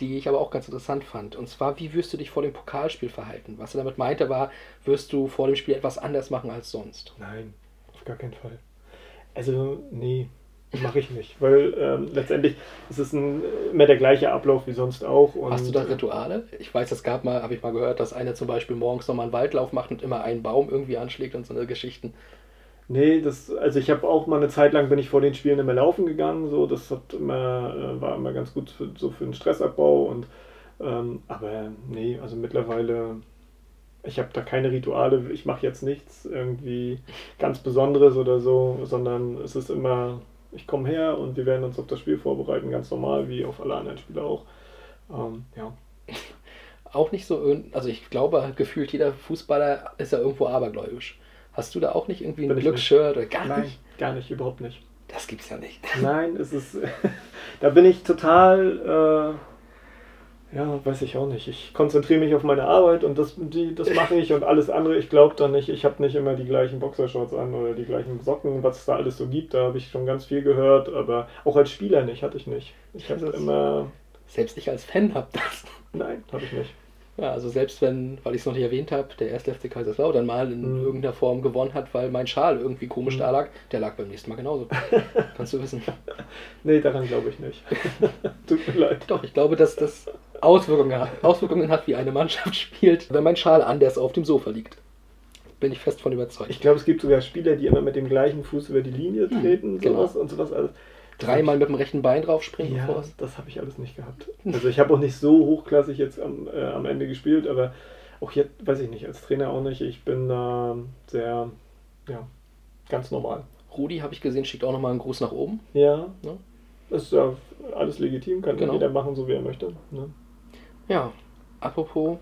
die ich aber auch ganz interessant fand. Und zwar, wie wirst du dich vor dem Pokalspiel verhalten? Was er damit meinte, war, wirst du vor dem Spiel etwas anders machen als sonst? Nein, auf gar keinen Fall. Also, nee, Mache ich nicht, weil ähm, letztendlich ist es ein, immer der gleiche Ablauf wie sonst auch. Hast du da Rituale? Ich weiß, es gab mal, habe ich mal gehört, dass einer zum Beispiel morgens nochmal einen Waldlauf macht und immer einen Baum irgendwie anschlägt und so eine Geschichten. Nee, das, also ich habe auch mal eine Zeit lang bin ich vor den Spielen immer laufen gegangen, so das hat immer, äh, war immer ganz gut für, so für den Stressabbau und ähm, aber nee, also mittlerweile ich habe da keine Rituale, ich mache jetzt nichts irgendwie ganz Besonderes oder so, sondern es ist immer ich komme her und wir werden uns auf das Spiel vorbereiten, ganz normal, wie auf alle anderen Spiele auch. Ähm, ja. Auch nicht so, also ich glaube, gefühlt jeder Fußballer ist ja irgendwo abergläubisch. Hast du da auch nicht irgendwie ein Glücksshirt oder gar Nein, nicht? gar nicht, überhaupt nicht. Das gibt's ja nicht. Nein, es ist, da bin ich total, äh, ja, weiß ich auch nicht. Ich konzentriere mich auf meine Arbeit und das, die, das mache ich und alles andere, ich glaube da nicht. Ich habe nicht immer die gleichen Boxershorts an oder die gleichen Socken, was es da alles so gibt. Da habe ich schon ganz viel gehört, aber auch als Spieler nicht, hatte ich nicht. Ich habe immer. Selbst ich als Fan habe das. Nein, habe ich nicht. Ja, also selbst wenn, weil ich es noch nicht erwähnt habe, der erste FC Kaiserslautern mal in mhm. irgendeiner Form gewonnen hat, weil mein Schal irgendwie komisch mhm. da lag, der lag beim nächsten Mal genauso. Kannst du wissen. Nee, daran glaube ich nicht. Tut mir leid. Doch, ich glaube, dass das Auswirkungen hat, Auswirkungen hat, wie eine Mannschaft spielt, wenn mein Schal anders auf dem Sofa liegt. Bin ich fest von überzeugt. Ich glaube, es gibt sogar Spieler, die immer mit dem gleichen Fuß über die Linie mhm, treten mhm, genau. sowas und sowas alles. Dreimal mit dem rechten Bein drauf springen. Ja, das habe ich alles nicht gehabt. Also ich habe auch nicht so hochklassig jetzt am, äh, am Ende gespielt, aber auch jetzt, weiß ich nicht, als Trainer auch nicht. Ich bin da äh, sehr, ja, ganz normal. Rudi, habe ich gesehen, schickt auch nochmal einen Gruß nach oben. Ja. ja. Das ist ja alles legitim, kann genau. jeder machen, so wie er möchte. Ne? Ja, apropos,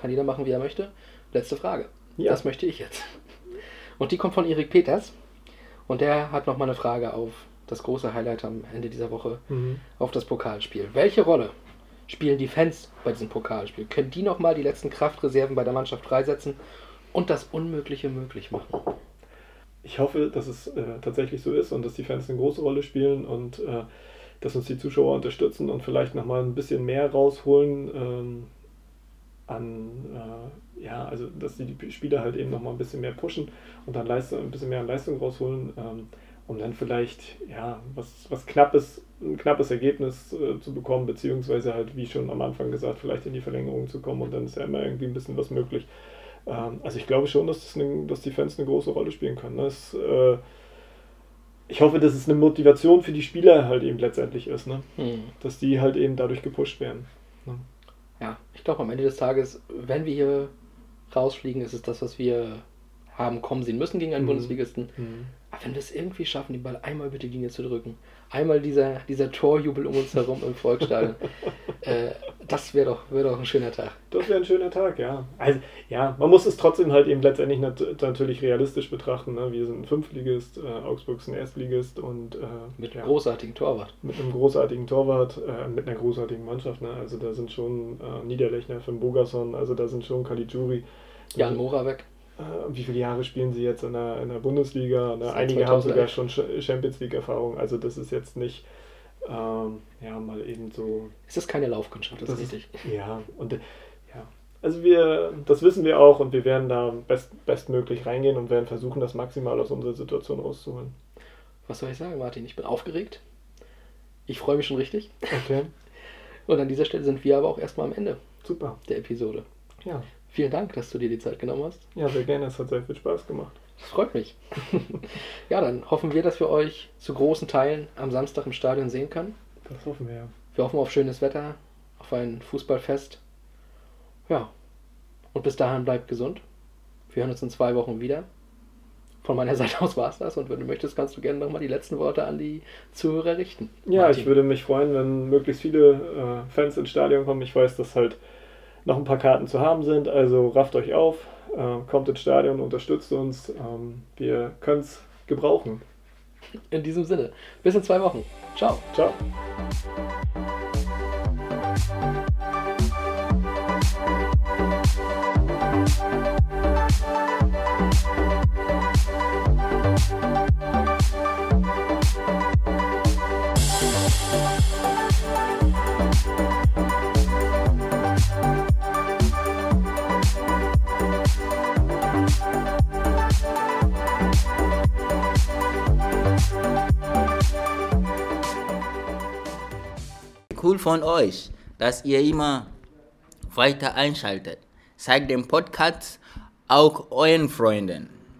kann jeder machen, wie er möchte. Letzte Frage. Ja. Das möchte ich jetzt. Und die kommt von Erik Peters. Und der hat nochmal eine Frage auf das große Highlight am Ende dieser Woche, mhm. auf das Pokalspiel. Welche Rolle spielen die Fans bei diesem Pokalspiel? Können die nochmal die letzten Kraftreserven bei der Mannschaft freisetzen und das Unmögliche möglich machen? Ich hoffe, dass es äh, tatsächlich so ist und dass die Fans eine große Rolle spielen und äh, dass uns die Zuschauer unterstützen und vielleicht nochmal ein bisschen mehr rausholen. Ähm, an äh, ja, also dass die, die Spieler halt eben nochmal ein bisschen mehr pushen und dann Leistung, ein bisschen mehr an Leistung rausholen, ähm, um dann vielleicht ja was, was knappes, ein knappes Ergebnis äh, zu bekommen, beziehungsweise halt, wie schon am Anfang gesagt, vielleicht in die Verlängerung zu kommen und dann ist ja immer irgendwie ein bisschen was möglich. Ähm, also ich glaube schon, dass, das eine, dass die Fans eine große Rolle spielen können. Das, äh, ich hoffe, dass es eine Motivation für die Spieler halt eben letztendlich ist, ne? Hm. dass die halt eben dadurch gepusht werden. Ne? Ja, ich glaube am Ende des Tages, wenn wir hier rausfliegen, ist es das, was wir haben kommen sehen müssen gegen einen mhm. Bundesligisten. Mhm. Aber wenn wir es irgendwie schaffen, den Ball einmal über die Linie zu drücken, einmal dieser, dieser Torjubel um uns herum im Volksstadion, äh, das wäre doch, wär doch ein schöner Tag. Das wäre ein schöner Tag, ja. Also, ja, man muss es trotzdem halt eben letztendlich nat natürlich realistisch betrachten. Ne? Wir sind ein Fünftligist, äh, Augsburg ist ein Erstligist und. Äh, mit einem ja, großartigen Torwart. Mit einem großartigen Torwart, äh, mit einer großartigen Mannschaft. Ne? Also, da sind schon äh, Niederlechner, Finn Bogerson, also da sind schon Caligiuri. Jan Moravec. Äh, wie viele Jahre spielen sie jetzt in der, in der Bundesliga? Ne? Einige haben sogar schon Champions League-Erfahrung, also das ist jetzt nicht ähm, ja, mal eben so. Es ist keine Laufkundschaft, das, das ist richtig. ja, und ja. Also wir, das wissen wir auch und wir werden da best, bestmöglich reingehen und werden versuchen, das maximal aus unserer Situation rauszuholen. Was soll ich sagen, Martin? Ich bin aufgeregt. Ich freue mich schon richtig. Okay. Und an dieser Stelle sind wir aber auch erstmal am Ende Super. der Episode. Ja. Vielen Dank, dass du dir die Zeit genommen hast. Ja, sehr gerne. Es hat sehr viel Spaß gemacht. Das freut mich. ja, dann hoffen wir, dass wir euch zu großen Teilen am Samstag im Stadion sehen können. Das hoffen wir, ja. Wir hoffen auf schönes Wetter, auf ein Fußballfest. Ja. Und bis dahin bleibt gesund. Wir hören uns in zwei Wochen wieder. Von meiner Seite aus war es das. Und wenn du möchtest, kannst du gerne nochmal die letzten Worte an die Zuhörer richten. Ja, Martin. ich würde mich freuen, wenn möglichst viele äh, Fans ins Stadion kommen. Ich weiß, dass halt noch ein paar Karten zu haben sind. Also rafft euch auf, äh, kommt ins Stadion, unterstützt uns. Ähm, wir können es gebrauchen. In diesem Sinne, bis in zwei Wochen. Ciao. Ciao. Cool von euch, dass ihr immer weiter einschaltet. Zeigt den Podcast auch euren Freunden.